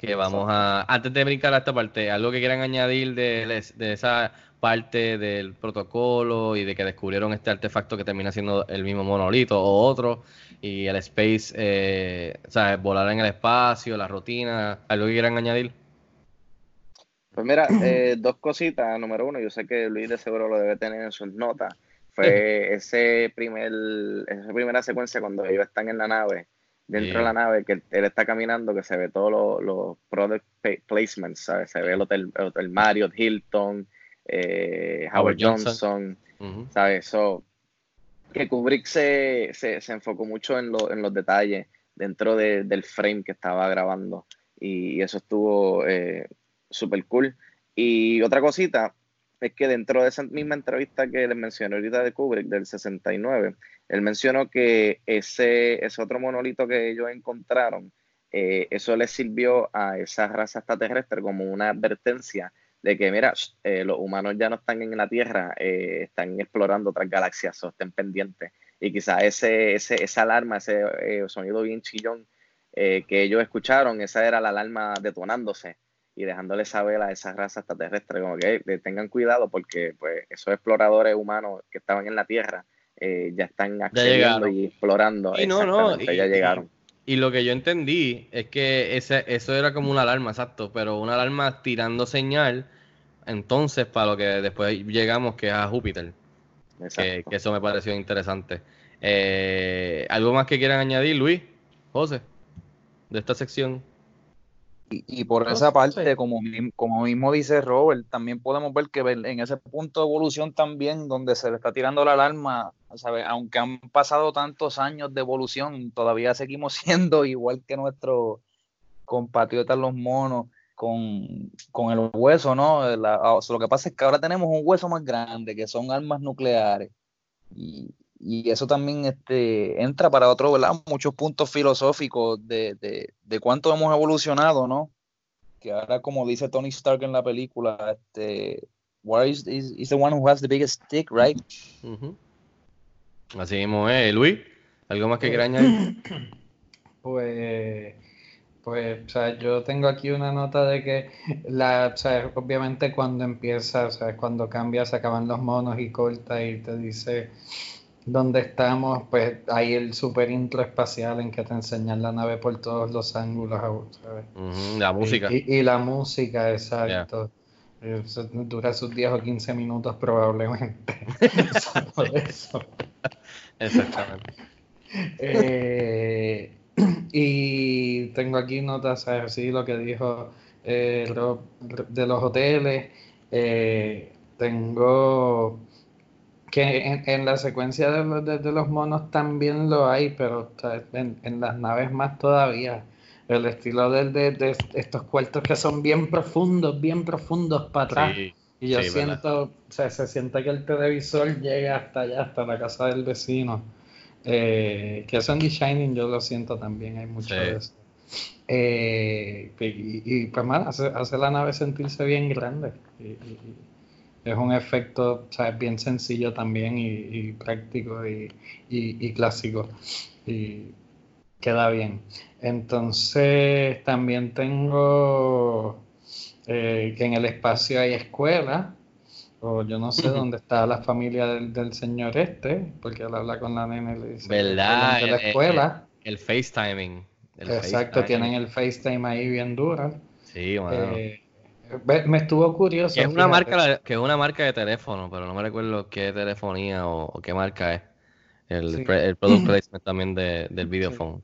Que vamos a. Antes de brincar a esta parte, algo que quieran añadir de, de esa parte del protocolo y de que descubrieron este artefacto que termina siendo el mismo monolito o otro, y el space, eh, o sea, volar en el espacio, la rutina, algo que quieran añadir. Pues mira, eh, dos cositas. Número uno, yo sé que Luis de seguro lo debe tener en sus notas. Fue (laughs) ese primer, esa primera secuencia cuando ellos están en la nave, dentro de la nave, que él está caminando, que se ve todos los, product placements, ¿sabes? Se ve el Hotel, el Marriott, Hilton, eh, Howard, Johnson, ¿sabes? So, que Kubrick se, se, se enfocó mucho en, en, los detalles dentro del frame que estaba grabando y, eso estuvo eh, súper cool. Y otra cosita, es que dentro de esa misma entrevista que les mencioné ahorita de Kubrick, del 69, él mencionó que ese, ese otro monolito que ellos encontraron, eh, eso les sirvió a esa raza extraterrestre como una advertencia de que, mira, eh, los humanos ya no están en la Tierra, eh, están explorando otras galaxias, o estén pendientes. Y quizás ese, ese, esa alarma, ese sonido bien chillón que ellos escucharon, esa era la alarma detonándose y dejándole saber a esa raza extraterrestre como que tengan cuidado porque pues esos exploradores humanos que estaban en la Tierra eh, ya están accediendo y explorando. Y no, no, ya llegaron. Y, lo que yo entendí es que ese, eso era como una alarma, exacto, pero una alarma tirando señal, entonces para lo que después llegamos que es a Júpiter. Que, que, eso me pareció interesante. Eh, ¿Algo más que quieran añadir, Luis? José, de esta sección? Y, por esa parte, como, como mismo dice Robert, también podemos ver que en ese punto de evolución también, donde se le está tirando la alarma, ¿sabe? aunque han pasado tantos años de evolución, todavía seguimos (laughs) siendo igual que nuestros compatriotas los monos con, con el hueso, ¿no? lo que pasa es que ahora tenemos un hueso más grande, que son armas nucleares. Y, y eso también este, entra para otro, ¿verdad? Muchos puntos filosóficos de, de, de, cuánto hemos evolucionado, ¿no? Que ahora, como dice Tony Stark en la película, este, what is, is, the one who has the biggest stick, right? Así mismo es. Luis, ¿algo más que quieras añadir? (coughs) Pues, pues, o sea, yo tengo aquí una nota de que, la, o sea, obviamente cuando empieza, o sea, cuando cambia, se acaban los monos y corta y te dice donde estamos, pues hay el super intro espacial en que te enseñan la nave por todos los ángulos, ¿sabes? la música. Y, la música, exacto. dura sus 10 o 15 minutos probablemente. (laughs) eso. Exactamente. Eh, (clears throat) y tengo aquí notas, así lo que dijo eh, de los hoteles. Eh, tengo que en, la secuencia de los, de, los monos también lo hay, pero en, las naves más todavía. El estilo de, de, estos cuartos que son bien profundos, bien profundos para atrás. y yo siento, o sea, se siente que el televisor llega hasta allá, hasta la casa del vecino. Eh, que eso en The Shining yo lo siento también, hay mucho de eso. Eh, y, pues más, hace, hace, la nave sentirse bien grande. y, es un efecto ¿sabes? bien sencillo también y, práctico y, clásico. Y queda bien. Entonces también tengo eh, que en el espacio hay escuela, o yo no sé dónde está la familia del, señor este, porque él habla con la nena y le dice, ¿verdad? la escuela. El, FaceTiming. Exacto, tienen el FaceTime ahí bien duro. Sí, bueno. Eh, me estuvo curioso. Que es, una marca, que es una marca de teléfono, pero no me recuerdo qué telefonía o, qué marca es. El, el product (clears throat) placement también de, del videophone.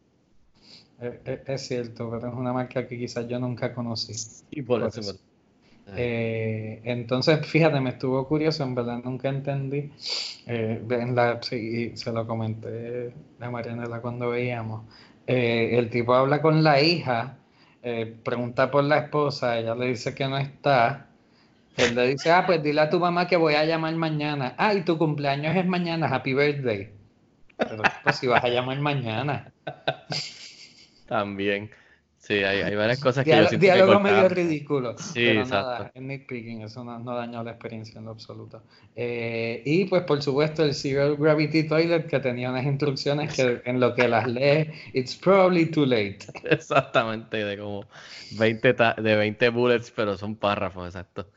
Es, cierto, pero es una marca que quizás yo nunca conocí. Y por, eso. Eh, entonces, fíjate, me estuvo curioso, en verdad nunca entendí. Eh, en la, sí, se lo comenté a Marianela cuando veíamos. Eh, el tipo habla con la hija, pregunta por la esposa, ella le dice que no está. Él le dice, ah, pues dile a tu mamá que voy a llamar mañana. Ah, y tu cumpleaños es mañana, happy birthday. Pero pues si vas a llamar mañana. (laughs) También. Sí, hay, varias cosas que yo Diálogo medio ridículo. Sí, pero exacto. nada, es nitpicking, eso no, no dañó la experiencia en lo absoluto. Eh, y pues por supuesto el Zero Gravity Toilet que tenía unas instrucciones que en lo que las lee, it's probably too late. (laughs) Exactamente, de como 20, de 20 bullets, pero son párrafos, exacto.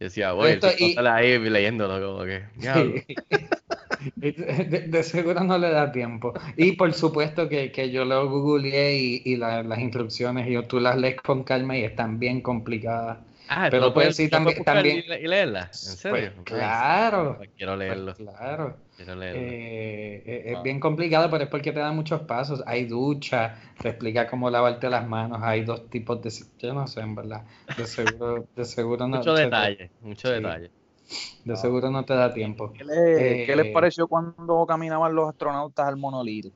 Yo decía, güey, y... ahí leyéndolo como que... (laughs) (laughs) De, seguro no le da tiempo. Y por supuesto que, que yo lo googleé y, y las instrucciones, y tú las lees con calma y están bien complicadas. Ah, pero puedes sí también, también y leerlas. ¿En pues, serio? claro. Pues quiero pues leerlo. claro. Quiero leerlo. Eh, eh, es bien complicado, pero es porque te da muchos pasos. Hay ducha, te explica cómo lavarte las manos. Hay dos tipos de. Yo no sé, en verdad. De seguro, de seguro no. Mucho detalle, mucho detalle. De seguro no te da tiempo. ¿Qué, les eh, pareció cuando caminaban los astronautas al monolito?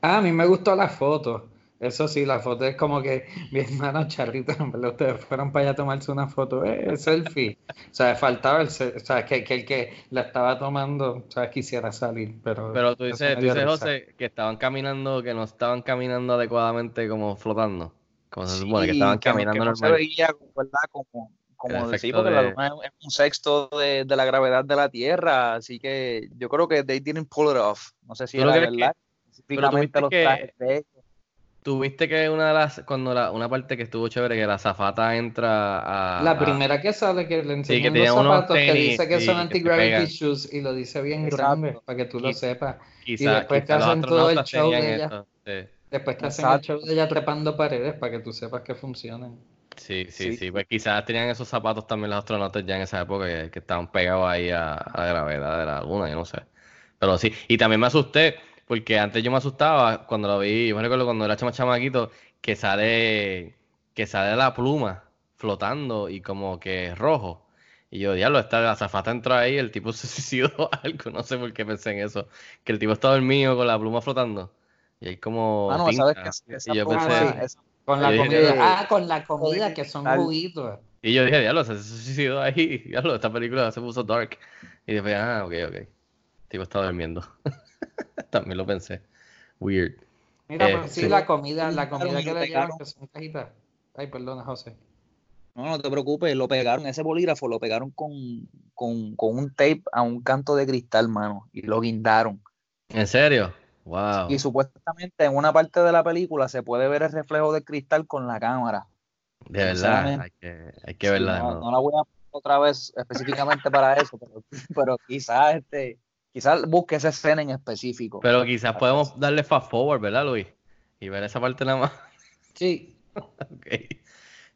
Ah, a mí me gustó la foto. Eso sí, la foto es como que (laughs) mi hermano Charrito, en verdad, ustedes fueron para allá a tomarse una foto, eh, selfie. O sea, faltaba el, o sea, que, que, el que la estaba tomando, o sea, quisiera salir, pero... Pero tú dices, tú dices José, que estaban caminando, que no estaban caminando adecuadamente como flotando. Como se supone, que estaban caminando que no se veía, ¿verdad? Como, como decir, porque la luna es un sexto de, de, la gravedad de la Tierra, así que yo creo que they didn't pull it off. No sé si era verdad. Que, los de Tuviste que una de las, cuando la, una parte que estuvo chévere, que la zafata entra a... La primera que sale, que le enseñan sí, los zapatos, que dice que son anti-gravity shoes, y lo dice bien grande, para que tú lo sepas. y después te hacen todo el show de ella. Después te hacen el show de ella trepando paredes, para que tú sepas que funcionan. Sí, sí, sí, Pues quizás tenían esos zapatos también los astronautas ya en esa época, que, estaban pegados ahí a, a la gravedad de la luna, yo no sé. Pero sí, y también me asusté porque antes yo me asustaba cuando lo vi, yo me recuerdo cuando era chama chamaquito, que sale, que sale la pluma flotando y como que rojo. Y yo, diablo, esta la zafata entró ahí, el tipo (laughs) se suicidó algo, no sé por qué pensé en eso. Que el tipo estaba dormido con la pluma flotando. Y ahí como. Ah, no, ¿sabes y yo pensé. Con la comida. ah, con la comida, que son juguitos. Y yo dije, diablo, se suicidó ahí. (laughs) Diablo, esta película se puso dark. Y después, ah, ok, ok. El tipo estaba durmiendo. (laughs) También lo pensé. Weird. Mira, pues sí, la comida, la comida que le dieron, que son cajitas. Ay, perdona, José. No, no te preocupes, lo pegaron, ese bolígrafo lo pegaron con, con, con, un tape a un canto de cristal, mano, y lo guindaron. ¿En serio? Wow. Y supuestamente en una parte de la película se puede ver el reflejo del cristal con la cámara. De verdad, hay que, hay que verla. no, no, la voy a otra vez específicamente para eso, pero, (laughs) pero quizás este, Quizás busque esa escena en específico. Pero quizás podemos darle fast forward, ¿verdad, Luis? Y ver esa parte nada más. Sí. (laughs) ok.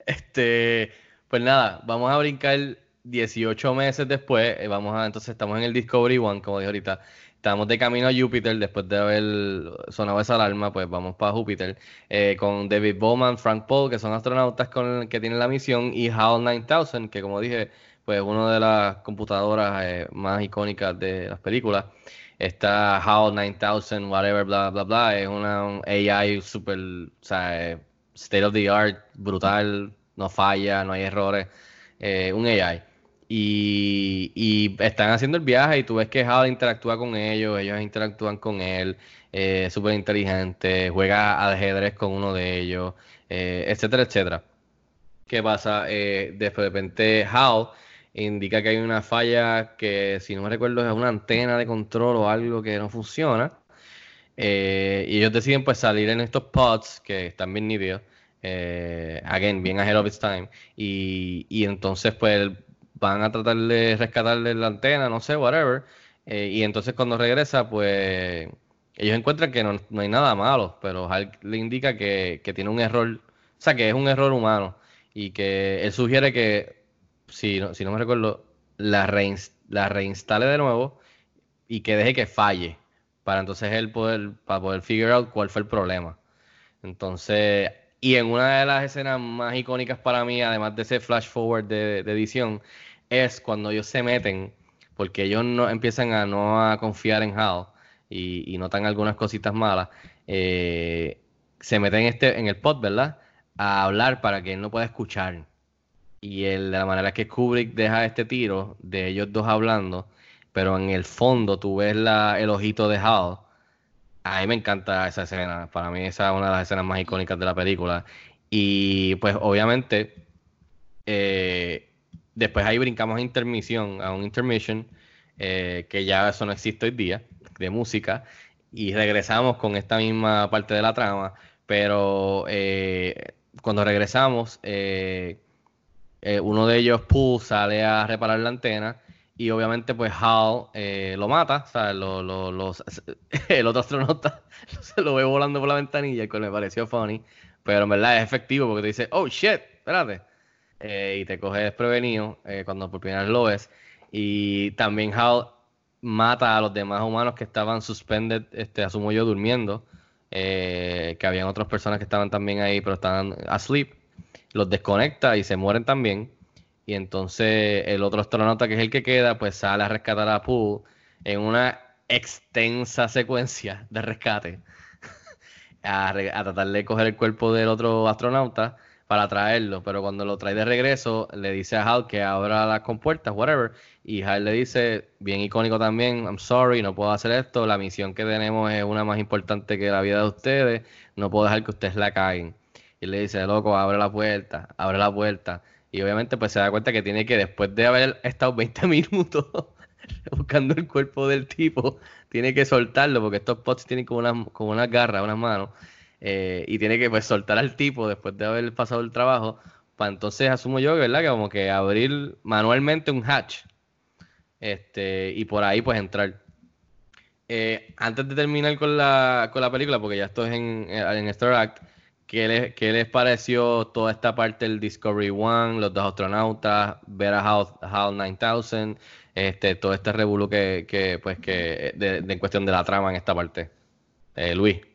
Este, pues nada, vamos a brincar 18 meses después. Eh, vamos a, entonces estamos en el Discovery One, como dije ahorita. Estamos de camino a Júpiter después de haber sonado esa alarma, pues vamos para Júpiter eh, con David Bowman, Frank Paul, que son astronautas con que tienen la misión, y HAL 9000, que como dije, pues una de las computadoras eh, más icónicas de las películas. Está HAL 9000, whatever, bla, bla, bla. Es una AI super, o sea, eh, state of the art, brutal, no falla, no hay errores. Un AI. Y, están haciendo el viaje y tú ves que HAL interactúa con ellos, ellos interactúan con él, eh, súper inteligente, juega ajedrez con uno de ellos, etcétera, etcétera. ¿Qué pasa? de repente HAL indica que hay una falla que, si no me recuerdo, es una antena de control o algo que no funciona. Eh, y ellos deciden pues salir en estos pods que están bien nítidos. Eh, again, bien ahead of its time. Y, y, entonces pues van a tratar de rescatarle la antena, no sé, whatever. Eh, y entonces cuando regresa, pues ellos encuentran que no, hay nada malo, pero le indica que, que tiene un error, o sea, que es un error humano. Y que él sugiere que si no, si no me recuerdo, la, la reinstale de nuevo y que deje que falle para entonces él poder, para poder figure out cuál fue el problema. Entonces, Y en una de las escenas más icónicas para mí, además de ese flash forward de, edición, es cuando ellos se meten, porque ellos no empiezan a no a confiar en Hal y, notan algunas cositas malas. Eh, se meten este, en el pod, ¿verdad? A hablar para que él no pueda escuchar. Y el, la manera que Kubrick deja este tiro de ellos dos hablando, pero en el fondo tú ves la, el ojito de Hal a mí me encanta esa escena. Para mí esa es una de las escenas más icónicas de la película. Y pues obviamente eh, después ahí brincamos a intermisión, a un intermission, eh, que ya eso no existe hoy día, de música. Y regresamos con esta misma parte de la trama. Pero eh, cuando regresamos, uno de ellos, Pooh, sale a reparar la antena y obviamente, pues Hal eh, lo mata. O sea, (laughs) el otro astronauta se (laughs) lo ve volando por la ventanilla, que me pareció funny. Pero en verdad es efectivo porque te dice, oh shit, espérate. Eh, y te coge desprevenido eh, cuando por primera vez lo ves. Y también Hal mata a los demás humanos que estaban suspended, este, asumo yo, durmiendo. que habían otras personas que estaban también ahí, pero estaban asleep. Los desconecta y se mueren también. Y entonces el otro astronauta, que es el que queda, pues sale a rescatar a Pooh en una extensa secuencia de rescate. (laughs) a, tratar de coger el cuerpo del otro astronauta para traerlo. Pero cuando lo trae de regreso, le dice a Hal que abra las compuertas, whatever. Y Hal le dice, bien icónico también, I'm sorry, no puedo hacer esto. La misión que tenemos es una más importante que la vida de ustedes. No puedo dejar que ustedes la caigan. Y le dice, loco, abre la puerta, abre la puerta. Y obviamente pues se da cuenta que tiene que, después de haber estado 20 (laughs) minutos buscando el cuerpo del tipo, tiene que soltarlo porque estos pots tienen como unas como una garras, unas manos. Eh, y tiene que pues soltar al tipo después de haber pasado el trabajo. Para entonces asumo yo, ¿verdad? Que como que abrir manualmente un hatch. Este, y por ahí pues entrar. Eh, antes de terminar con la, con la película, porque ya estoy en, en Star Act, ¿Qué les, ¿Qué les, pareció toda esta parte del Discovery One, los dos astronautas, ver a HAL, 9000, este, todo este revuelo que, que, pues, que de, en cuestión de la trama en esta parte? Eh, Luis.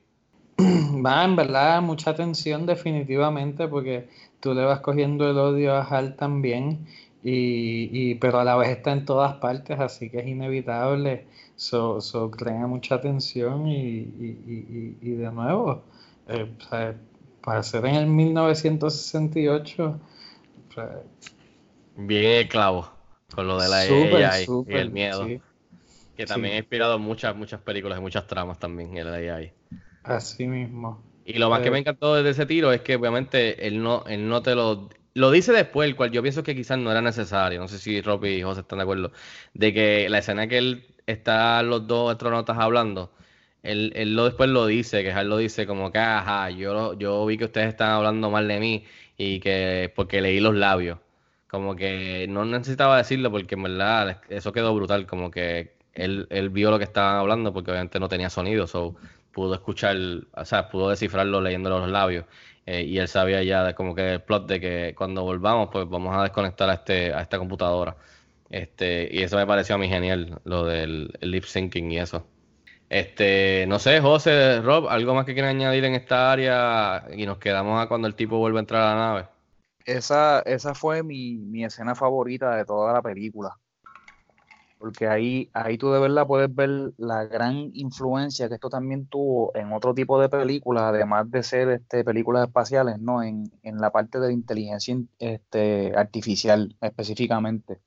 (clears throat) Va, en verdad, mucha atención definitivamente porque tú le vas cogiendo el odio a HAL también, y, y, pero a la vez está en todas partes, así que es inevitable. So, so crea mucha atención y, y, y de nuevo, eh, para ser en el 1968. Bien clavo con lo de la AI y el miedo. Que también ha inspirado muchas, muchas películas y muchas tramas también el AI. Así mismo. Y lo más que me eh, encantó de ese tiro es que obviamente él no, él no te lo lo dice después, el cual yo pienso que quizás no era necesario. No sé si Robbie y José están de acuerdo. De que la escena que él está los dos astronautas hablando, él, él lo después lo dice, que él lo dice como que, ajá, yo, yo vi que ustedes están hablando mal de mí y que porque leí los labios. Como que no necesitaba decirlo porque en verdad eso quedó brutal, como que él, él vio lo que estaban hablando porque obviamente no tenía sonido, so pudo escuchar, o sea, pudo descifrarlo leyendo los labios. Eh, y él sabía ya como que el plot de que cuando volvamos, pues vamos a desconectar a este, a esta computadora. Este, y eso me pareció a mí genial, lo del lip syncing y eso. Este, no sé, José, Rob, ¿algo más que quieran añadir en esta área? Y nos quedamos a cuando el tipo vuelve a entrar a la nave. Esa, esa fue mi, escena favorita de toda la película. Porque ahí, ahí tú de verdad puedes ver la gran influencia que esto también tuvo en otro tipo de películas, además de ser este, películas espaciales, ¿no? En, en la parte de la inteligencia este, artificial específicamente.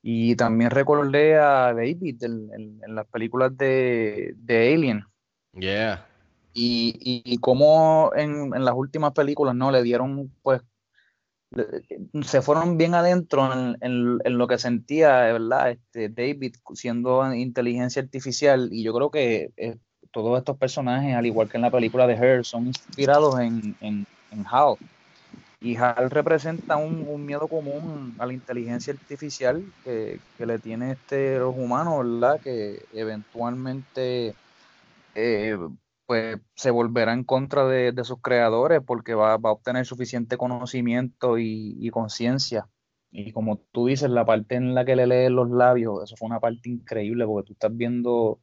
Y también recordé a David en, las películas de, Alien. Yeah. Y, y, cómo en, las últimas películas no le dieron, pues, se fueron bien adentro en, lo que sentía, ¿verdad? Este, David siendo inteligencia artificial. Y yo creo que eh, todos estos personajes, al igual que en la película de Her, son inspirados en, en, en HAL. Y HAL representa un, miedo común a la inteligencia artificial que, le tiene este, los humanos, ¿verdad? Que eventualmente eh, pues, se volverá en contra de, sus creadores porque va, a obtener suficiente conocimiento y, conciencia. Y como tú dices, la parte en la que le leen los labios, eso fue una parte increíble porque tú estás viendo,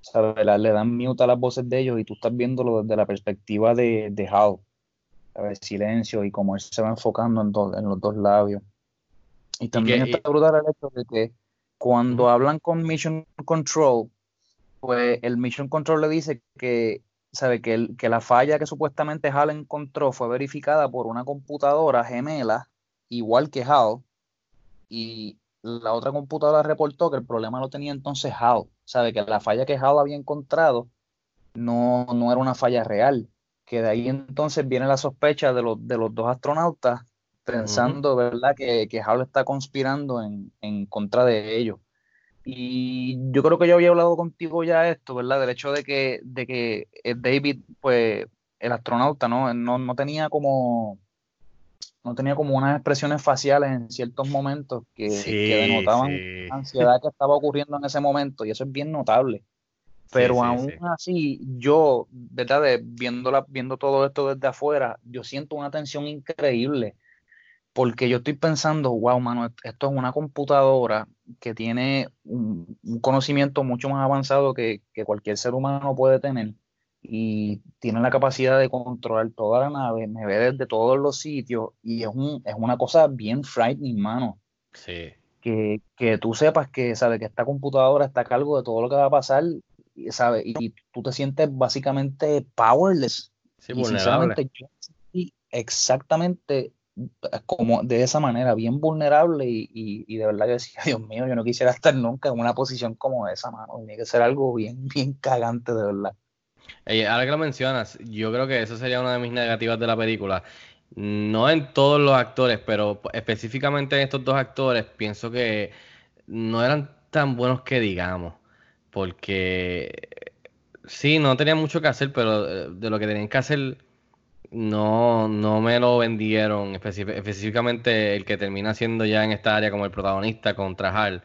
¿sabes? Le dan mute a las voces de ellos y tú estás viéndolo desde la perspectiva de, de HAL silencio y cómo él se va enfocando en, en los dos labios. Y también está brutal el hecho de que cuando hablan con Mission Control, pues el Mission Control le dice que, sabe que, que la falla que supuestamente Hal encontró fue verificada por una computadora gemela, igual que Hal, y la otra computadora reportó que el problema lo tenía entonces Hal, sabe que la falla que Hal había encontrado no, no era una falla real, que de ahí entonces viene la sospecha de los, de los dos astronautas pensando, ¿verdad?, que, que Hal está conspirando en, en, contra de ellos. Y yo creo que yo había hablado contigo ya esto, ¿verdad?, del hecho de que, de que eh, David, pues, el astronauta, ¿no? No, no tenía como no tenía como unas expresiones faciales en ciertos momentos que, denotaban ansiedad que estaba ocurriendo en ese momento y eso es bien notable. Pero aún así, yo, ¿verdad? De, viendo todo esto desde afuera, yo siento una tensión increíble porque yo estoy pensando, wow, mano, esto es una computadora que tiene un, conocimiento mucho más avanzado que, cualquier ser humano puede tener y tiene la capacidad de controlar toda la nave, me ve desde todos los sitios y es, un, es una cosa bien frightening, mano. Sí. Que, que tú sepas que, sabe, que esta computadora está a cargo de todo lo que va a pasar, ¿sabe? Y, tú te sientes básicamente powerless. Sí, vulnerable. exactamente como de esa manera, bien vulnerable y, de verdad yo decía, Dios mío, yo no quisiera estar nunca en una posición como esa, mano. Tiene que ser algo bien, bien cagante, de verdad. ahora que lo mencionas, yo creo que eso sería una de mis negativas de la película. No en todos los actores, pero específicamente en estos dos actores, pienso que no eran tan buenos que digamos. Porque sí, no tenían mucho que hacer, pero eh, de lo que tenían que hacer no, no me lo vendieron específicamente el que termina siendo ya en esta área como el protagonista contra Hal.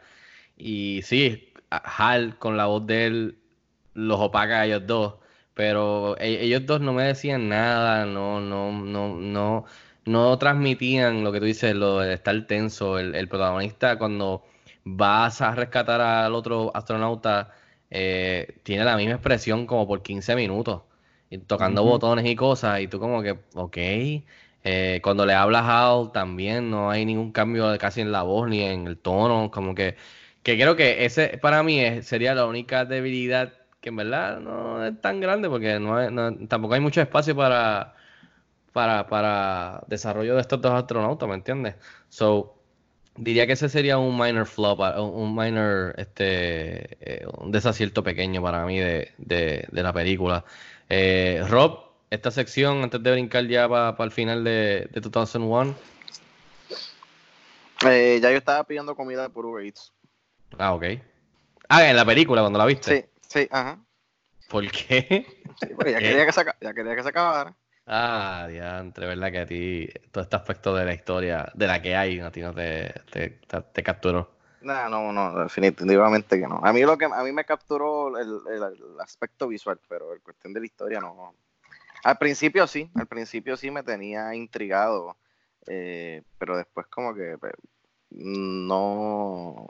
Y sí, Hal con la voz de él los opaca a ellos dos, pero e, ellos dos no me decían nada, no, no, no, no, no transmitían lo que tú dices, lo de estar tenso. El, protagonista cuando vas a rescatar al otro astronauta eh, tiene la misma expresión como por 15 minutos y tocando botones y cosas, y tú como que, ok. Eh, cuando le hablas a Hal también no hay ningún cambio casi en la voz ni en el tono, como que, que creo que ese para mí sería la única debilidad que en verdad no es tan grande porque no, tampoco hay mucho espacio para, para, para desarrollo de estos dos astronautas, ¿me entiendes? So, diría que ese sería un minor flop, un minor, este, eh, un desacierto pequeño para mí de, de, de la película. Eh, Rob, esta sección, antes de brincar ya para el final de, de 2001. Eh, ya yo estaba pidiendo comida por Uber Eats. Ah, ok. Ah, en la película, cuando la viste. Sí, sí, ajá. ¿Por qué? Sí, porque ya, quería que se, ya quería que se acabara. Ah, diantre, ¿verdad? Que a ti todo este aspecto de la historia, de la que hay, a ti no te, te, te capturó. No, no, no, definitivamente que no. A mí lo que a mí me capturó el, aspecto visual, pero el cuestión de la historia no. Al principio sí, al principio sí me tenía intrigado, eh, pero después como que pues, no,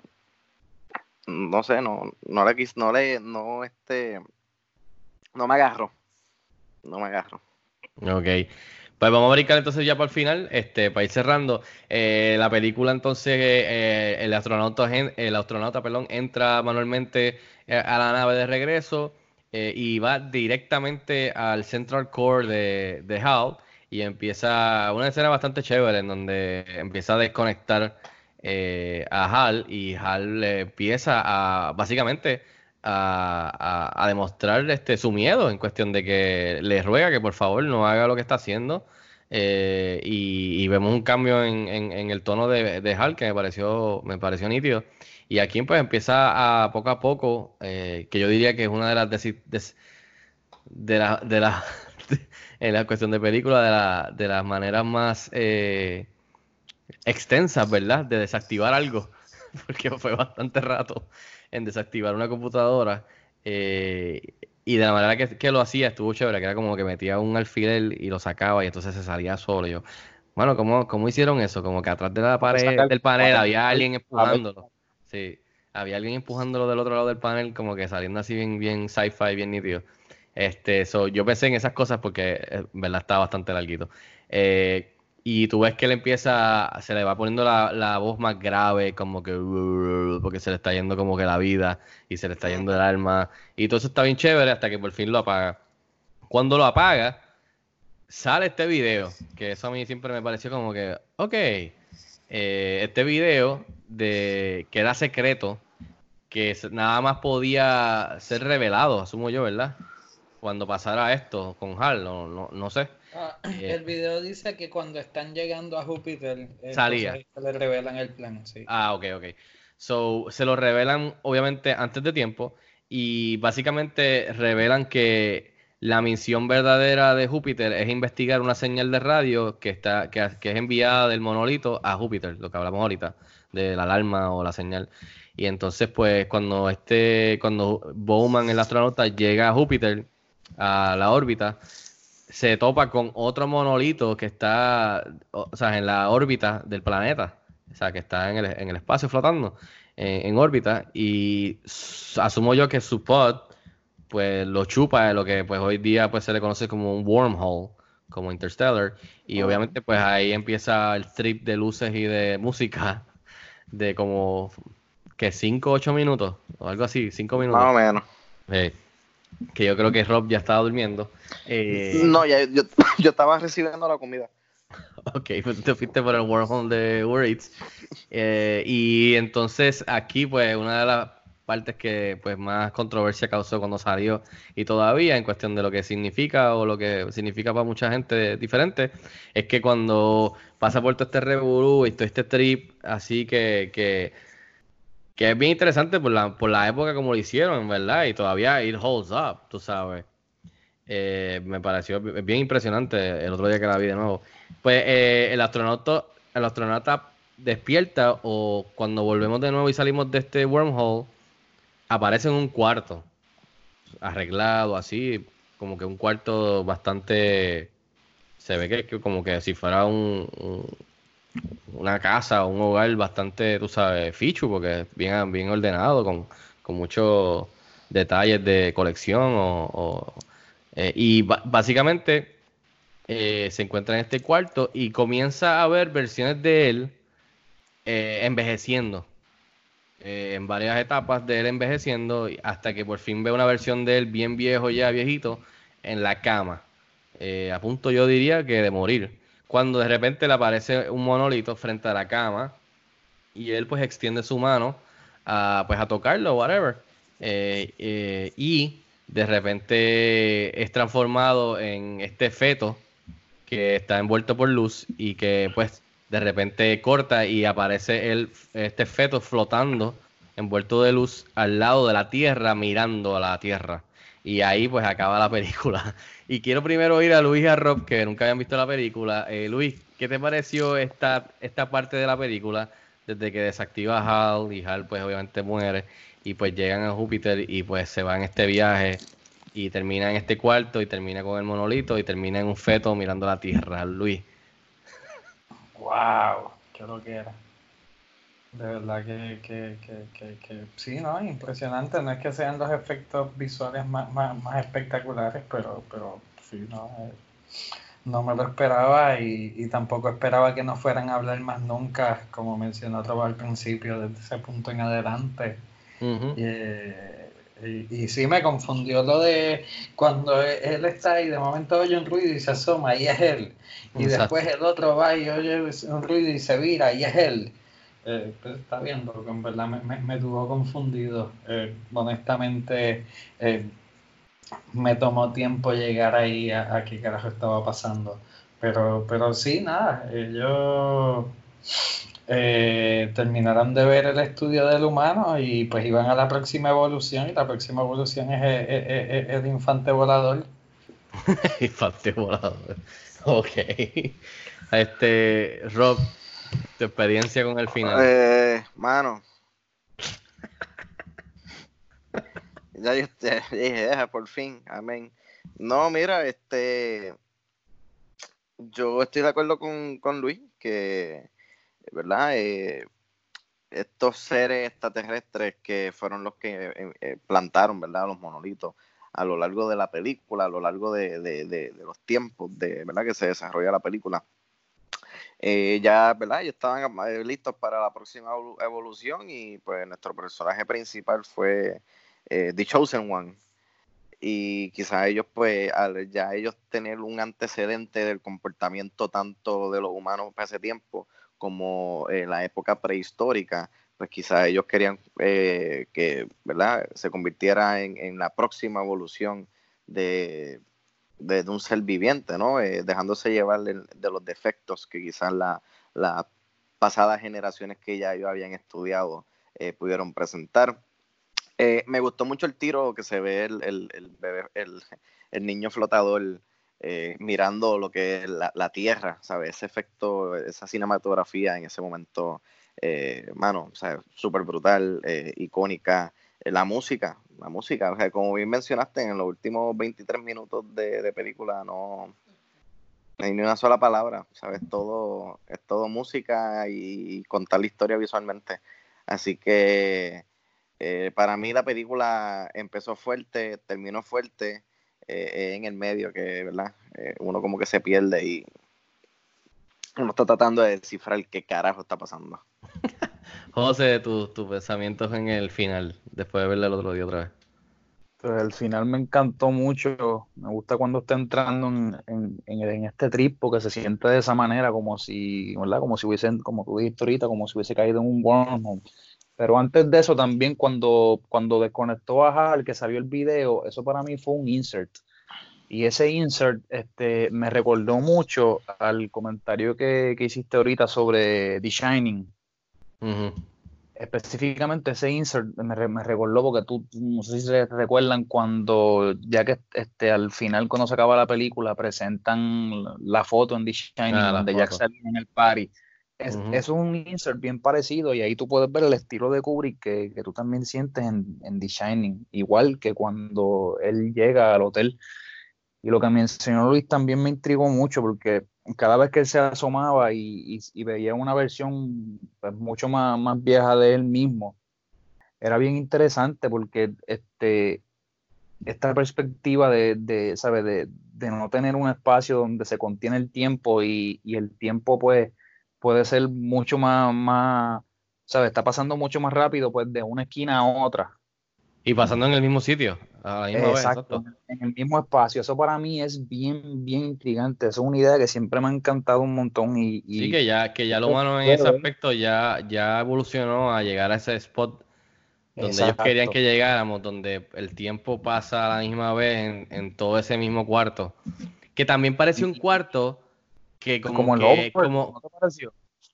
no sé, no, no le quis, no le, no este, no me agarro, no me agarro. Ok. Pues vamos a brincar entonces ya para el final, este, para ir cerrando. Eh, la película entonces, eh, el astronauta, el astronauta, perdón, entra manualmente eh, a la nave de regreso y va directamente al Central Core de, de HAL y empieza una escena bastante chévere en donde empieza a desconectar a HAL y HAL empieza a básicamente a, demostrar este, su miedo en cuestión de que le ruega que por favor no haga lo que está haciendo. Eh, y, vemos un cambio en, el tono de, de, Hal que me pareció, me pareció nítido. Y aquí pues empieza a poco a poco, eh, que yo diría que es una de las de, la, de la (laughs) en la cuestión de película, de, la, de las maneras más eh, extensas, ¿verdad? De desactivar algo, (laughs) porque fue bastante rato en desactivar una computadora. Eh, y de la manera que, lo hacía estuvo chévere, que era como que metía un alfiler y lo sacaba y entonces se salía solo. yo, bueno, ¿cómo, ¿cómo hicieron eso? Como que atrás de la pared del panel había alguien empujándolo. Sí, había alguien empujándolo del otro lado del panel, como que saliendo así bien, bien sci-fi, bien nítido. Este, so, yo pensé en esas cosas porque eh, en verdad está bastante larguito. Eh, y tú ves que él empieza, se le va poniendo la, la, voz más grave, como que porque se le está yendo como que la vida y se le está yendo el alma. Y todo eso está bien chévere hasta que por fin lo apaga. Cuando lo apaga, sale este video, que eso a mí siempre me pareció como que, ok, eh, este video de que era secreto, que nada más podía ser revelado, asumo yo, ¿verdad? Cuando pasara esto con Hal, no, no, no sé. Ah, eh, el video dice que cuando están llegando a Júpiter, salía. Se le revelan el plan, sí. Ah, ok, ok. So, se lo revelan, obviamente, antes de tiempo. Y básicamente revelan que la misión verdadera de Júpiter es investigar una señal de radio que está que, que, es enviada del monolito a Júpiter, lo que hablamos ahorita, de la alarma o la señal. Y entonces, pues, cuando este, cuando Bowman, el astronauta, llega a Júpiter, a la órbita, se topa con otro monolito que está, o sea, en la órbita del planeta, o sea, que está en el, en el espacio flotando en órbita. Y asumo yo que su pod pues lo chupa de lo que pues hoy día pues se le conoce como un wormhole, como Interstellar. Y obviamente pues ahí empieza el trip de luces y de música (laughs) de como que 5 8 minutos o algo así, 5 minutos. Más o menos. Eh, que yo creo que Rob ya estaba durmiendo. Eh, no, ya, yo, (laughs) yo, estaba recibiendo la comida. (laughs) Ok, pues te fuiste por el wormhole de Words. Eh, y entonces aquí, pues, una de las partes que pues más controversia causó cuando salió y todavía en cuestión de lo que significa o lo que significa para mucha gente diferente, es que cuando pasa por todo este revolú y todo este trip, así que, que que es bien interesante por la, por la época como lo hicieron, ¿verdad? Y todavía it holds up, tú sabes. Eh, me pareció bien impresionante el otro día que la vi de nuevo. Pues eh, el astronauta, el astronauta despierta o cuando volvemos de nuevo y salimos de este wormhole, aparece en un cuarto arreglado así, como que un cuarto bastante se ve que, como que si fuera un, una casa o un hogar bastante, tú sabes, fichu, porque es bien, bien ordenado, con, muchos detalles de colección. O, eh, y básicamente eh, se encuentra en este cuarto y comienza a ver versiones de él eh, envejeciendo. en varias etapas de él envejeciendo hasta que por fin ve una versión de él bien viejo ya, viejito, en la cama. a punto yo diría que de morir cuando de repente le aparece un monolito frente a la cama y él pues extiende su mano a, pues a tocarlo, whatever. Eh, eh, y de repente es transformado en este feto que está envuelto por luz y que pues de repente corta y aparece el, este feto flotando envuelto de luz al lado de la Tierra mirando a la Tierra. Y ahí pues acaba la película. Y quiero primero oír a Luis y a Rob, que nunca habían visto la película. Eh, Luis, ¿qué te pareció esta, esta parte de la película? Desde que desactiva a Hal y Hal pues obviamente muere. Y pues llegan a Júpiter y pues se van en este viaje. Y termina en este cuarto y termina con el monolito y termina en un feto mirando la Tierra. Luis. ¡Wow! ¡Qué lo que era! De verdad que, que, que, que, sí, ¿no? Impresionante. No es que sean los efectos visuales más, más, espectaculares, pero, pero sí, ¿no? No me lo esperaba y, y, tampoco esperaba que no fueran a hablar más nunca, como mencionó otro al principio, desde ese punto en adelante. Eh, y, y, sí me confundió lo de cuando él está ahí, de momento oye un ruido y se asoma, y es él. Y después el otro va y oye un ruido y se vira, y es él. Eh, pues está bien, porque en verdad me, me, tuvo confundido. Eh, honestamente, eh, me tomó tiempo llegar ahí a, qué carajo estaba pasando. Pero, pero sí, nada, ellos terminaron de ver el estudio del humano y pues iban a la próxima evolución y la próxima evolución es, el infante volador. (laughs) infante volador. Ok. Este, Rob, tu experiencia con el final. Eh, mano. ya yo dije, por fin, amén. No, mira, este. Yo estoy de acuerdo con, con Luis, que, ¿verdad? Eh, estos seres extraterrestres que fueron los que eh, eh, plantaron, ¿verdad? Los monolitos a lo largo de la película, a lo largo de, los tiempos de verdad que se desarrolla la película. Eh, ya, ¿verdad? Ellos estaban eh, listos para la próxima evolución y pues nuestro personaje principal fue eh, The Chosen One. Y quizás ellos, pues, al ya ellos tener un antecedente del comportamiento tanto de los humanos para ese tiempo como en la época prehistórica, pues quizás ellos querían eh, que ¿verdad? se convirtiera en, la próxima evolución de, un ser viviente, ¿no? Eh, dejándose llevar de, los defectos que quizás las la pasadas generaciones que ya ellos habían estudiado eh, pudieron presentar. me gustó mucho el tiro que se ve el, el, el, niño flotador mirando lo que es la, la, tierra, ¿sabes? Ese efecto, esa cinematografía en ese momento eh, mano, o sea, súper brutal, eh, icónica. Eh, la música, la música, o sea, como bien mencionaste, en los últimos 23 minutos de, película no, hay ni una sola palabra, ¿sabes? Todo, es todo música y, contar la historia visualmente. Así que para mí la película empezó fuerte, terminó fuerte en el medio, que, ¿verdad? uno como que se pierde y uno está tratando de descifrar qué carajo está pasando. (laughs) José, tus pensamientos en el final, después de verlo el otro día otra vez. Pues el final me encantó mucho. Me gusta cuando está entrando en, este trip porque se siente de esa manera, como si, ¿verdad? Como si hubiesen, como tú dijiste ahorita, como si hubiese caído en un wormhole. Pero antes de eso también, cuando, cuando desconectó a Hal, que salió el video, eso para mí fue un insert. Y ese insert este, me recordó mucho al comentario que, hiciste ahorita sobre The Shining. Específicamente ese insert me, recordó porque tú, no sé si se recuerdan cuando, ya que este, al final cuando se acaba la película presentan la foto en The Shining ah, donde Jack salió en el party. Es, es, un insert bien parecido y ahí tú puedes ver el estilo de Kubrick que, que tú también sientes en, en The Shining, igual que cuando él llega al hotel. Y lo que me enseñó Luis también me intrigó mucho porque cada vez que él se asomaba y, veía una versión pues, mucho más, más, vieja de él mismo, era bien interesante porque este, esta perspectiva de, de, De, de, no tener un espacio donde se contiene el tiempo y, el tiempo pues puede ser mucho más, más, ¿sabes? Está pasando mucho más rápido pues de una esquina a otra. Y pasando en el mismo sitio. Exacto, en el mismo espacio. Eso para mí es bien, bien intrigante. Eso es una idea que siempre me ha encantado un montón. Y, sí, que ya, que ya lo humano en ese aspecto ya, ya evolucionó a llegar a ese spot donde ellos querían que llegáramos, donde el tiempo pasa a la misma vez en, todo ese mismo cuarto. Que también parece un cuarto que como, como, que, como,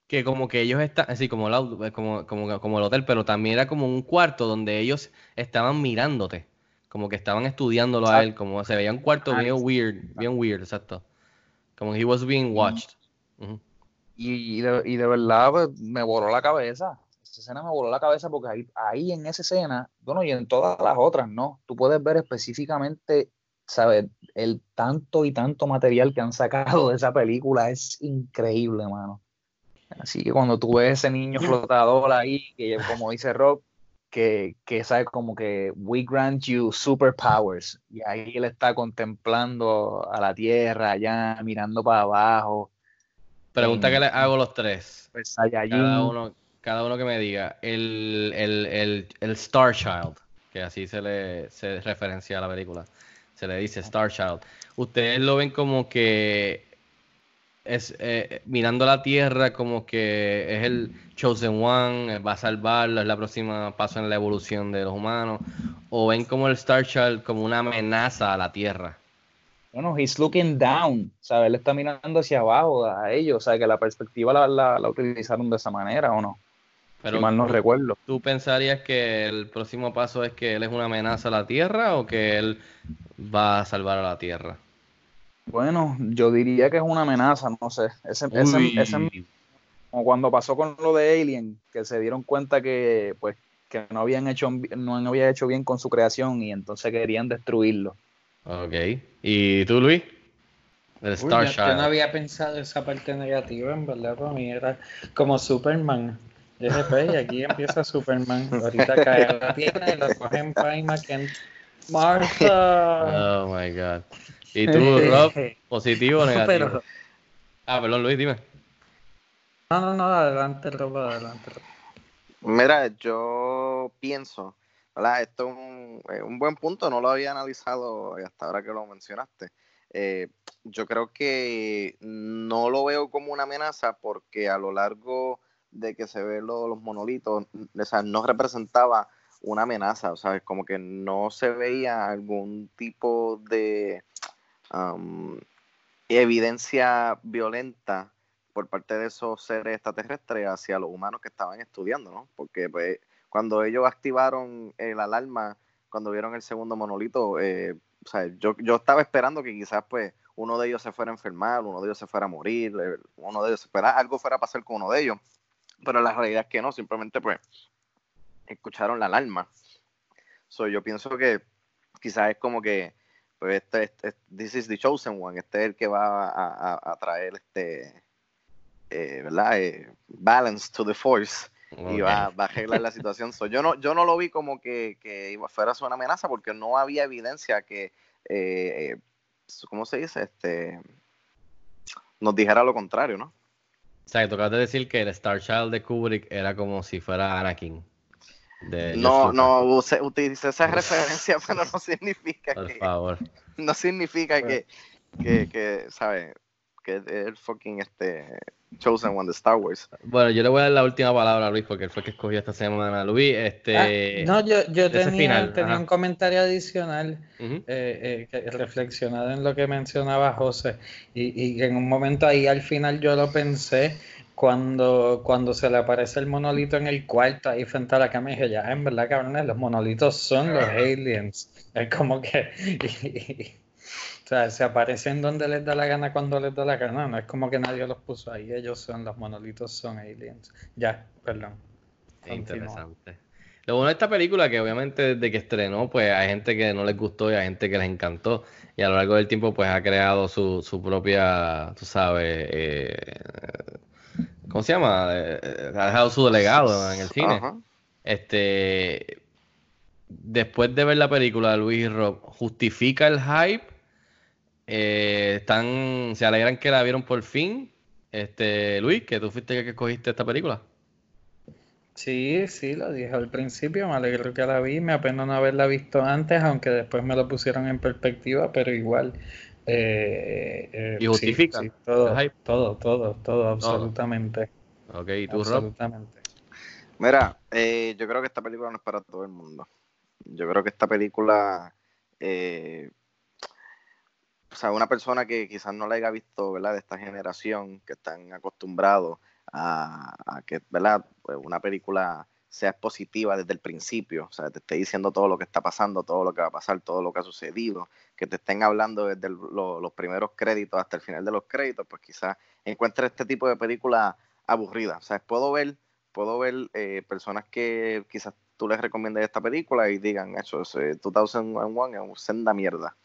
que como que ellos están, así como el, como, como, como el hotel, pero también era como un cuarto donde ellos estaban mirándote, como que estaban estudiándolo a él, como se veía un cuarto bien weird, bien weird, exacto. Como he was being watched. y, de, y, de, verdad pues, me voló la cabeza. Esa escena me voló la cabeza porque ahí, ahí en esa escena, bueno, y en todas las otras, ¿no? Tú puedes ver específicamente, ¿sabes? El tanto y tanto material que han sacado de esa película es increíble, mano Así que cuando tú ves ese niño flotador ahí, que como dice Rob, que, que sabe como que we grant you superpowers, y ahí él está contemplando a la tierra, allá mirando para abajo. Pregunta que le hago los tres. Pues cada uno, cada uno que me diga. El, el, el, Star Child, que así se le se referencia a la película. Se le dice Star Child. Ustedes lo ven como que es eh, mirando la Tierra como que es el Chosen One, va a salvarlo, es la próxima paso en la evolución de los humanos, o ven como el Star Child como una amenaza a la Tierra. Bueno, he's looking down, ¿sabes? Él está mirando hacia abajo a ellos, o sea, que la perspectiva la, la, utilizaron de esa manera, ¿o no? Pero si mal no recuerdo. ¿Tú pensarías que el próximo paso es que él es una amenaza a la Tierra o que él va a salvar a la Tierra? Bueno, yo diría que es una amenaza, no sé. Ese, ese, como cuando pasó con lo de Alien, que se dieron cuenta que pues que no habían hecho no había hecho bien con su creación y entonces querían destruirlo. Ok. ¿Y tú, Luis? El Star yo, no había pensado esa parte negativa, en verdad, para mí era como Superman. Y aquí empieza Superman. Ahorita cae a la tierra y lo cogen Prima Kent Martha. (laughs) Oh my god. ¿Y (laughs) tú, Rob? (laughs) ¿Positivo o negativo? Ah, perdón, Luis, dime. No, no, no, adelante, Rob, adelante. Mira, yo pienso, ¿verdad? Esto es un, un, buen punto, no lo había analizado hasta ahora que lo mencionaste. Eh, yo creo que no lo veo como una amenaza porque a lo largo de que se ven los monolitos, o sea, no representaba una amenaza, o sea, como que no se veía algún tipo de evidencia violenta por parte de esos seres extraterrestres hacia los humanos que estaban estudiando, ¿no? Porque pues, cuando ellos activaron el alarma, cuando vieron el segundo monolito, eh, o sea, yo, yo estaba esperando que quizás pues uno de ellos se fuera a enfermar, uno de ellos se fuera a morir, eh, uno de ellos algo fuera a pasar con uno de ellos, pero la realidad es que no, simplemente pues escucharon la alarma. So, yo pienso que quizás es como que pues este, este, this is the chosen one, este es el que va a, traer este, eh, ¿verdad? Eh, balance to the force y va, a arreglar la situación. yo, no, yo no lo vi como que, que fuera una amenaza porque no había evidencia que, eh, ¿cómo se dice? Este, nos dijera lo contrario, ¿no? O sea, que tocaste decir que el Star Child de Kubrick era como si fuera Anakin. No, no, utilicé esa referencia, (laughs) pero no significa Por que. favor. No significa que, que, que ¿sabes? Que el fucking este Chosen One de Star Wars. Bueno, yo le voy a dar la última palabra a Luis porque él fue el que escogió esta semana. Luis, este. Ah, no, yo, yo tenía, tenía un comentario adicional eh, eh, reflexionado en lo que mencionaba José. Y, y en un momento ahí al final yo lo pensé cuando, cuando se le aparece el monolito en el cuarto ahí frente a la cama dije, ya, en verdad, cabrones, los monolitos son los aliens. (laughs) Es como que... (laughs) O sea, se aparecen donde les da la gana cuando les da la gana. No es como que nadie los puso ahí. Ellos son los monolitos, son aliens. Ya, perdón. Interesante. Lo bueno de esta película que obviamente desde que estrenó, pues hay gente que no les gustó y hay gente que les encantó. Y a lo largo del tiempo, pues ha creado su, su propia, tú sabes, eh, ¿cómo se llama? Eh, ha dejado su delegado en el cine. Este, después de ver la película, Luis Rob, ¿justifica el hype? Eh, están, se alegran que la vieron por fin. Este, Luis, que tú fuiste el que escogiste esta película. Sí, sí, lo dije al principio, me alegro que la vi, me apena no haberla visto antes, aunque después me lo pusieron en perspectiva, pero igual. Eh, eh, ¿Y justifica? todo, todo, todo, todo, absolutamente. Ok, ¿y tú, absolutamente. Mira, yo creo que esta película no es para todo el mundo. Yo creo que esta película eh, o sea, una persona que quizás no la haya visto, ¿verdad? De esta generación, que están acostumbrados a, que, ¿verdad? Pues una película sea positiva desde el principio, o sea, te esté diciendo todo lo que está pasando, todo lo que va a pasar, todo lo que ha sucedido, que te estén hablando desde los primeros créditos hasta el final de los créditos, pues quizás encuentre este tipo de película aburrida. O sea, puedo ver, puedo ver eh, personas que quizás tú les recomiendes esta película y digan, eso es 2001 es senda mierda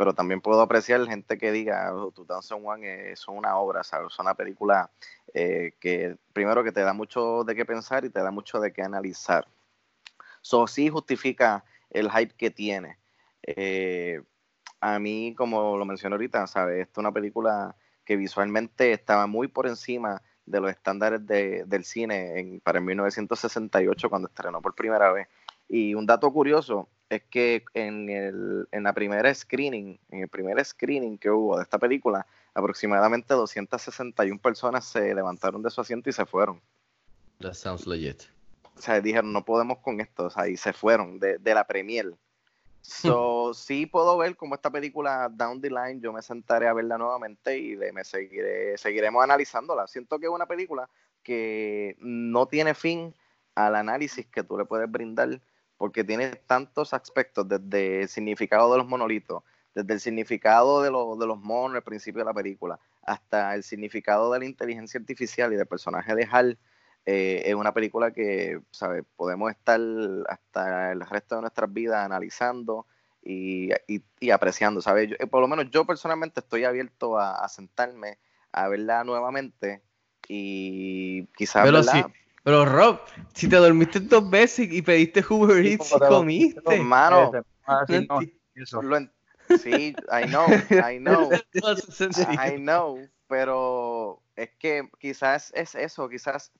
pero también puedo apreciar gente que diga, oh, 2001 es una obra, ¿sabes? es una película eh, que primero que te da mucho de qué pensar y te da mucho de qué analizar. So sí justifica el hype que tiene. Eh, a mí, como lo mencioné ahorita, ¿sabes? Esta es una película que visualmente estaba muy por encima de los estándares del cine en, para el 1968 cuando estrenó por primera vez. Y un dato curioso es que en, el, en la primera screening, en el primer screening que hubo de esta película, aproximadamente 261 personas se levantaron de su asiento y se fueron. That sounds legit. O sea, dijeron, no podemos con esto, o sea, y se fueron de, de la premier. So, sí puedo ver como esta película Down the Line, yo me sentaré a verla nuevamente y me seguiré, seguiremos analizándola. Siento que es una película que no tiene fin al análisis que tú le puedes brindar porque tiene tantos aspectos, desde el significado de los monolitos, desde el significado de, de los monos al principio de la película, hasta el significado de la inteligencia artificial y del personaje de Hal, eh, es una película que, ¿sabes? Podemos estar hasta el resto de nuestras vidas analizando y, apreciando, ¿sabes? Eh, por lo menos yo personalmente estoy abierto a, sentarme a verla nuevamente y quizás, pero Rob, si te dormiste dos veces y pediste Uber Eats y comiste. Hermano, Ah, sí, No eso. Lo Sí, I know, (laughs) I know, I know, pero es que quizás es eso, quizás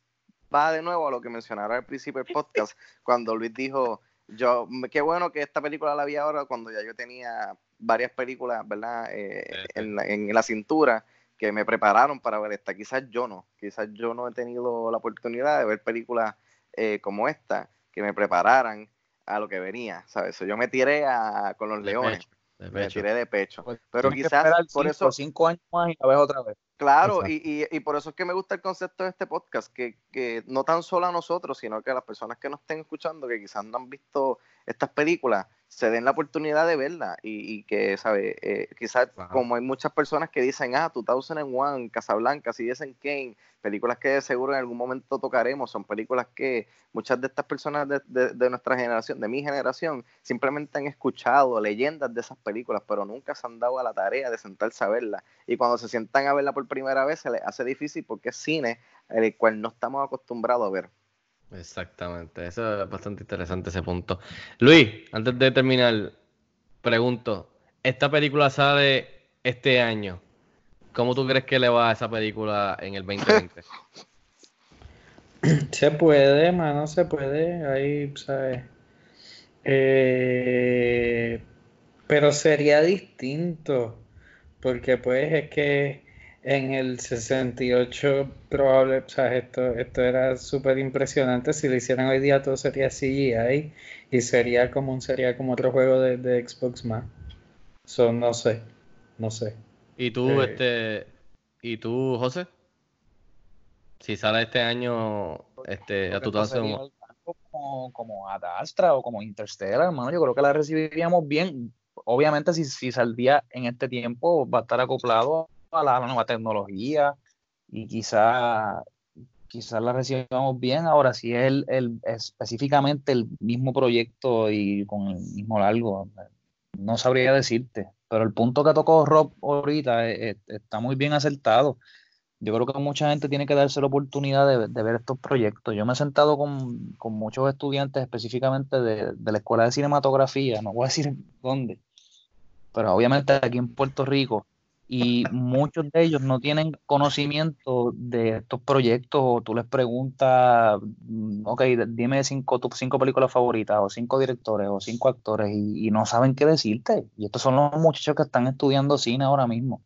va de nuevo a lo que mencionaron al principio del podcast, cuando Luis dijo, yo, qué bueno que esta película la vi ahora cuando ya yo tenía varias películas, ¿verdad? Eh, en, la, en la cintura que me prepararon para ver esta, quizás yo no, quizás yo no he tenido la oportunidad de ver películas eh, como esta, que me prepararan a lo que venía, ¿sabes? So, yo me tiré a, con los De leones. pecho, de Me pecho. tiré de pecho. Pues Pero quizás por cinco, eso, cinco años más y la ves otra vez. claro, y, y, y por eso es que me gusta el concepto de este podcast, que, que no tan solo a nosotros, sino que a las personas que nos estén escuchando, que quizás no han visto estas películas, se den la oportunidad de verla y, y que, ¿sabes? Eh, quizás como hay muchas personas que dicen, ah, 2001, Casablanca, Citizen Kane, películas que de seguro en algún momento tocaremos, son películas que muchas de estas personas de, de- de nuestra generación, de mi generación, simplemente han escuchado leyendas de esas películas, pero nunca se han dado a la tarea de sentarse a verlas. Y cuando se sientan a verla por primera vez, se les hace difícil porque es cine el cual no estamos acostumbrados a ver. Exactamente, eso es bastante interesante ese punto. Luis, antes de terminar, pregunto, esta película sale este año. ¿Cómo tú crees que le va a esa película en el 2020? Se puede, mano, se puede. Ahí, ¿sabes? Eh, pero sería distinto. Porque, pues, es que en el 68, probable, o sea, esto, esto era súper impresionante. Si lo hicieran hoy día, todo sería CGI. Y sería como un, sería como otro juego de, de Xbox más. So, no sé. No sé. ¿Y tú, Eh. este, y tú, José? Si sale este año, este, a tu sería como, como Ad Astra o como Interstellar, hermano. Yo creo que la recibiríamos bien. Obviamente, si, si saldría en este tiempo, va a estar acoplado a la nueva tecnología y quizá, quizás la recibamos bien. Ahora, si es el, el- específicamente el mismo proyecto y con el mismo largo, no sabría decirte. Pero el punto que tocó Rob ahorita eh, eh, está muy bien acertado. Yo creo que mucha gente tiene que darse la oportunidad de, de ver estos proyectos. Yo me he sentado con, con muchos estudiantes específicamente de, de la Escuela de Cinematografía, no voy a decir dónde, pero obviamente aquí en Puerto Rico, y muchos de ellos no tienen conocimiento de estos proyectos, o tú les preguntas, mm, ok, dime cinco, tus cinco películas favoritas, o cinco directores, o cinco actores, y, no saben qué decirte. Y estos son los muchachos que están estudiando cine ahora mismo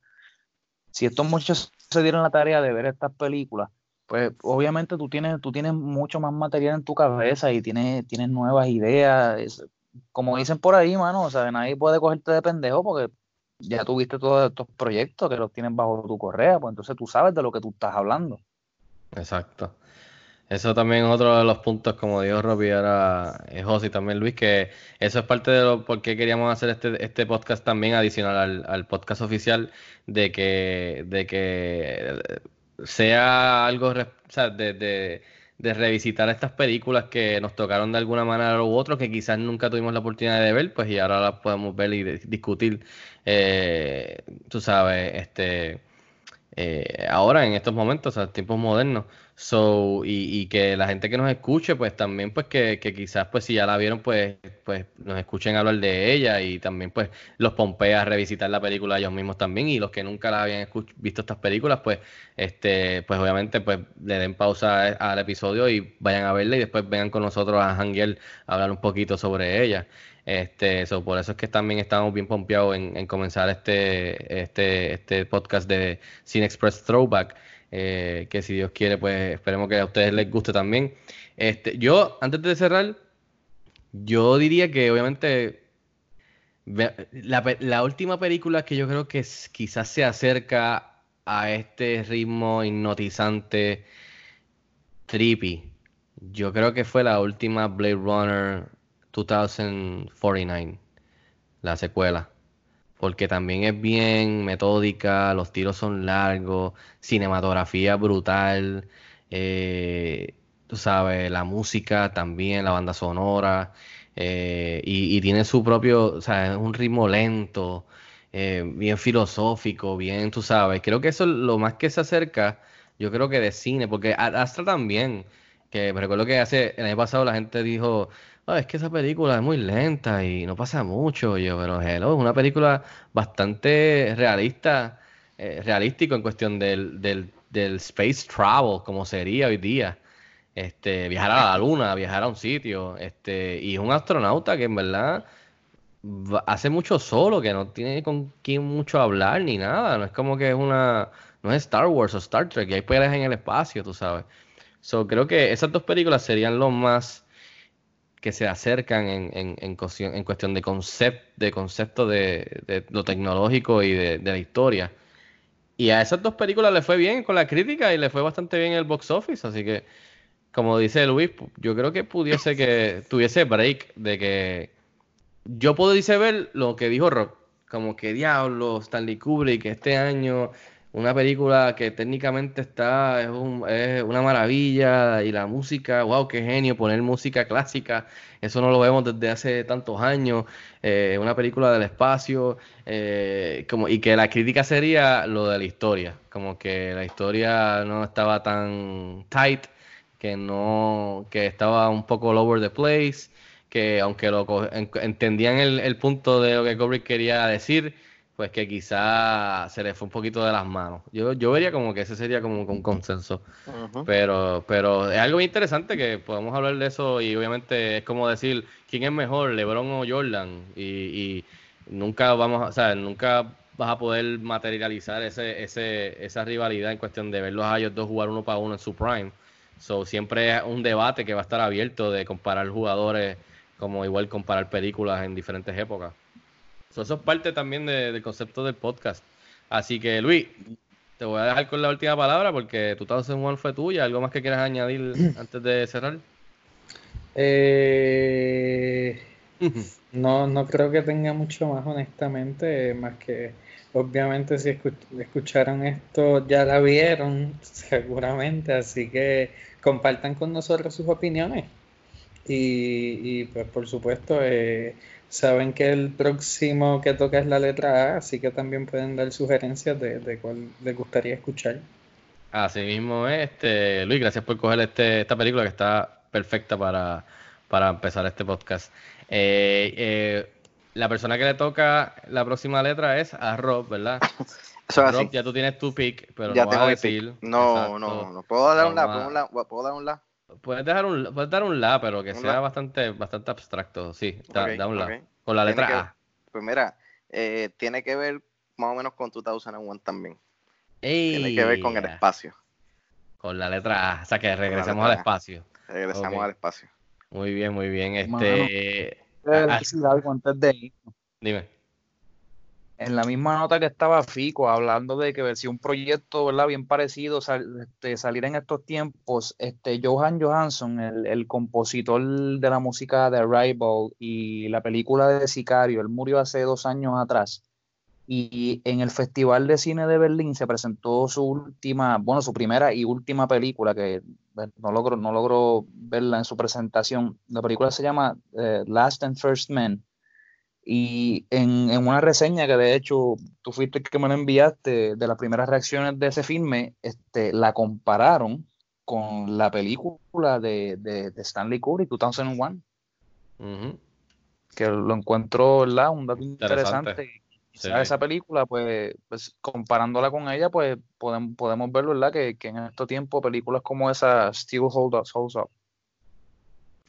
si estos muchachos se dieron la tarea de ver estas películas, pues obviamente tú tienes, tú tienes mucho más material en tu cabeza y tienes, tienes nuevas ideas. como dicen por ahí, mano, o sea, nadie puede cogerte de pendejo porque ya tuviste todos estos proyectos que los tienes bajo tu correa, pues entonces tú sabes de lo que tú estás hablando. exacto. Eso también es otro de los puntos, como dijo Robbie, ahora eh, José y también Luis, que eso es parte de lo por qué queríamos hacer este, este podcast también adicional al, al podcast oficial, de que, de que eh, sea algo de- de revisitar estas películas que nos tocaron de alguna manera u otra, que quizás nunca tuvimos la oportunidad de ver, pues y ahora las podemos ver y discutir, eh, tú sabes, este eh, ahora en estos momentos, o sea, tiempos modernos. So, y, y que la gente que nos escuche, pues también, pues que, que quizás, pues si ya la vieron, pues, pues nos escuchen hablar de ella y también, pues, los pompea a revisitar la película ellos mismos también. Y los que nunca la habían visto estas películas, pues, este, pues obviamente, pues le den pausa al episodio y vayan a verla y después vengan con nosotros a Hangiel a hablar un poquito sobre ella. Este, so, por eso es que también estamos bien pompeados en, en comenzar este, este, este podcast de Cine Express Throwback. eh, que si Dios quiere, pues esperemos que a ustedes les guste también. Este, yo, antes de cerrar, yo diría que obviamente la, la última película que yo creo que quizás se acerca a este ritmo hipnotizante, trippy, yo creo que fue la última Blade Runner 2049, la secuela. Porque también es bien metódica, los tiros son largos, cinematografía brutal, eh, tú sabes, la música también, la banda sonora, eh, y, tiene su propio, o sea, es un ritmo lento, eh, bien filosófico, bien, tú sabes. Creo que eso es lo más que se acerca, yo creo que de cine, porque Astra también, que me recuerdo que hace, el año pasado la gente dijo, "Ah, es que esa película es muy lenta y no pasa mucho. Yo, pero hello, es una película bastante realista, eh, realístico en cuestión del, del, del space travel, como sería hoy día. Este, viajar a la luna, viajar a un sitio, este, y es un astronauta que en verdad hace mucho solo, que no tiene con quién mucho hablar ni nada. No es como que es una, no es Star Wars o Star Trek, y hay peleas en el espacio, tú sabes. So, creo que esas dos películas serían los más que se acercan en, en, en cuestión, en cuestión de concepto, de concepto de, de lo tecnológico y de, de la historia. Y a esas dos películas le fue bien con la crítica y le fue bastante bien el box office, así que, como dice Luis, yo creo que pudiese que (laughs) tuviese break de que yo pudiese ver lo que dijo Rock, como que diablo, Stanley Kubrick este año, una película que técnicamente está, es, un- es una maravilla y la música, wow, qué genio, poner música clásica, eso no lo vemos desde hace tantos años, eh, una película del espacio, eh, como, y que la crítica sería lo de la historia, como que la historia no estaba tan tight, que no, que estaba un poco all over the place, que aunque lo entendían el, el punto de lo que Kubrick quería decir, pues que quizá se le fue un poquito de las manos. Yo, yo vería como que ese sería como un consenso. Pero, pero es algo muy interesante que podemos hablar de eso y obviamente es como decir quién es mejor, LeBron o Jordan y, y nunca vamos, a, o sea, nunca vas a poder materializar ese, ese, esa rivalidad en cuestión de verlos a ellos dos jugar uno para uno en su prime. So, siempre es un debate que va a estar abierto de comparar jugadores como igual comparar películas en diferentes épocas. So, eso es parte también de- del concepto del podcast. Así que Luis, te voy a dejar con la última palabra porque tu Thousand One fue tuya. ¿Algo más que quieras añadir (clears throat) antes de cerrar? Eh, no, no creo que tenga mucho más, honestamente, más que obviamente si escu- escucharon esto ya la vieron, (laughs) seguramente, así que compartan con nosotros sus opiniones. Y, y, pues por supuesto, eh, saben que el próximo que toca es la letra A, así que también pueden dar sugerencias de, de cuál les gustaría escuchar. Así mismo es. Este, Luis, gracias por coger este, esta película que está perfecta para, para empezar este podcast. Eh, eh, la persona que le toca la próxima letra es a Rob, ¿verdad? (laughs) Eso es Rob, así. ya tú tienes tu pick, pero ya no vas a decir. No, Exacto. no, no. ¿Puedo dar un la? Vamos ¿Puedo, a- un la? ¿Puedo dar un la? Puedes, dejar un, puedes dar un la, pero que ¿Un sea la? bastante, bastante abstracto. Sí, da, un la. Con la Tiene letra que- A. Pues mira, eh, tiene que ver más o menos con 2001 también. Ey, Tiene que ver con el espacio. Con la letra A. O sea que regresamos al espacio. Regresamos al espacio. Muy bien, muy bien. Mano, Este. Quiero ah, algo antes de ir. dime. En la misma nota que estaba Fico hablando de que si un proyecto ¿verdad? bien parecido sal- este, salir en estos tiempos, este, Johan Johansson, el, el compositor de la música de Arrival y la película de Sicario, él murió hace dos años atrás. Y en el Festival de Cine de Berlín se presentó su última, bueno, su primera y última película, que bueno, no logro, no logro verla en su presentación. La película se llama eh, Last and First Men. Y en, en una reseña que de hecho tú fuiste el que me la enviaste de las primeras reacciones de ese filme, este, la compararon con la película de, de, de Stanley Kubrick, 2001, Ujú. que lo encuentro, ¿verdad? Un dato Interesante. interesante. Sí. Esa película, pues, pues comparándola con ella, pues podemos, podemos ver, ¿verdad? Que, que en estos tiempos películas como esa still hold up, holds up.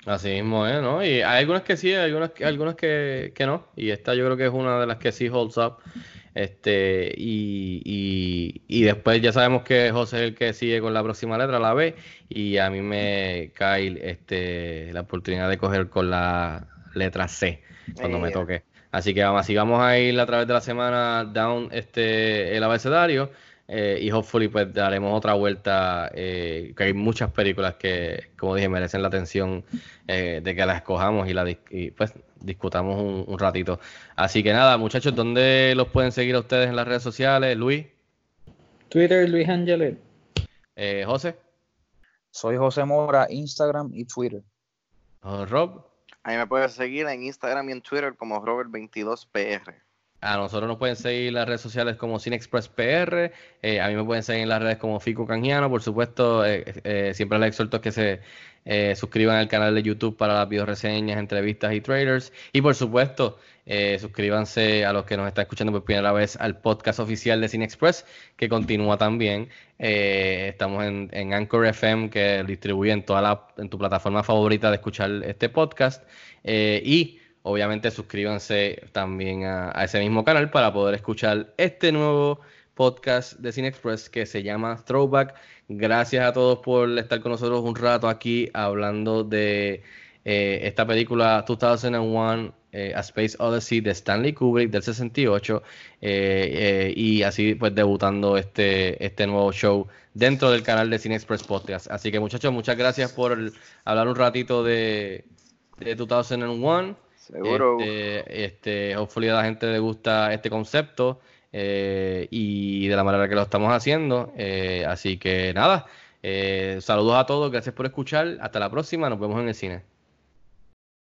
Así mismo es, ¿no? Y hay algunas que sí, hay algunas, que- algunas que, que no. Y esta yo creo que es una de las que sí holds up. Este, y, y, y después ya sabemos que José es el que sigue con la próxima letra, la B, y a mí me cae este, la oportunidad de coger con la letra C cuando me Eh. toque. Así que vamos, así vamos a ir a través de la semana down este, el abecedario eh, y hopefully pues daremos otra vuelta, eh, que hay muchas películas que, como dije, merecen la atención eh, de que las escojamos y, la, y, pues discutamos un, un ratito. Así que nada, muchachos, ¿dónde los pueden seguir a ustedes en las redes sociales? Luis, Twitter, Luis Angelet. eh, José, Soy José Mora, Instagram y Twitter. oh, Rob, Ahí me puedes seguir en Instagram y en Twitter como Robert22PR. A nosotros nos pueden seguir en las redes sociales como CineExpressPR. Eh, a mí me pueden seguir en las redes como Fico Canjiano. Por supuesto, eh, eh, siempre les exhorto que se suscriban al canal de YouTube para las videoreseñas, entrevistas y trailers. Y por supuesto, suscríbanse a los que nos están escuchando por primera vez al podcast oficial de CineExpress, que continúa también. estamos en, en, Anchor FM, que distribuye en, toda la, en tu plataforma favorita de escuchar este podcast. y Obviamente suscríbanse también a, ese mismo canal para poder escuchar este nuevo podcast de Cine Express que se llama Throwback. Gracias a todos por estar con nosotros un rato aquí hablando de eh, esta película 2001 eh, A Space Odyssey de Stanley Kubrick del 68 eh, y así pues debutando este, este nuevo show dentro del canal de Cine Express Podcast. Así que muchachos, muchas gracias por hablar un ratito de, de 2001. Seguro. Este, este, hopefully a la gente le gusta este concepto eh, y de la manera que lo estamos haciendo. Eh, así que nada, eh, saludos a todos, gracias por escuchar. Hasta la próxima, nos vemos en el cine.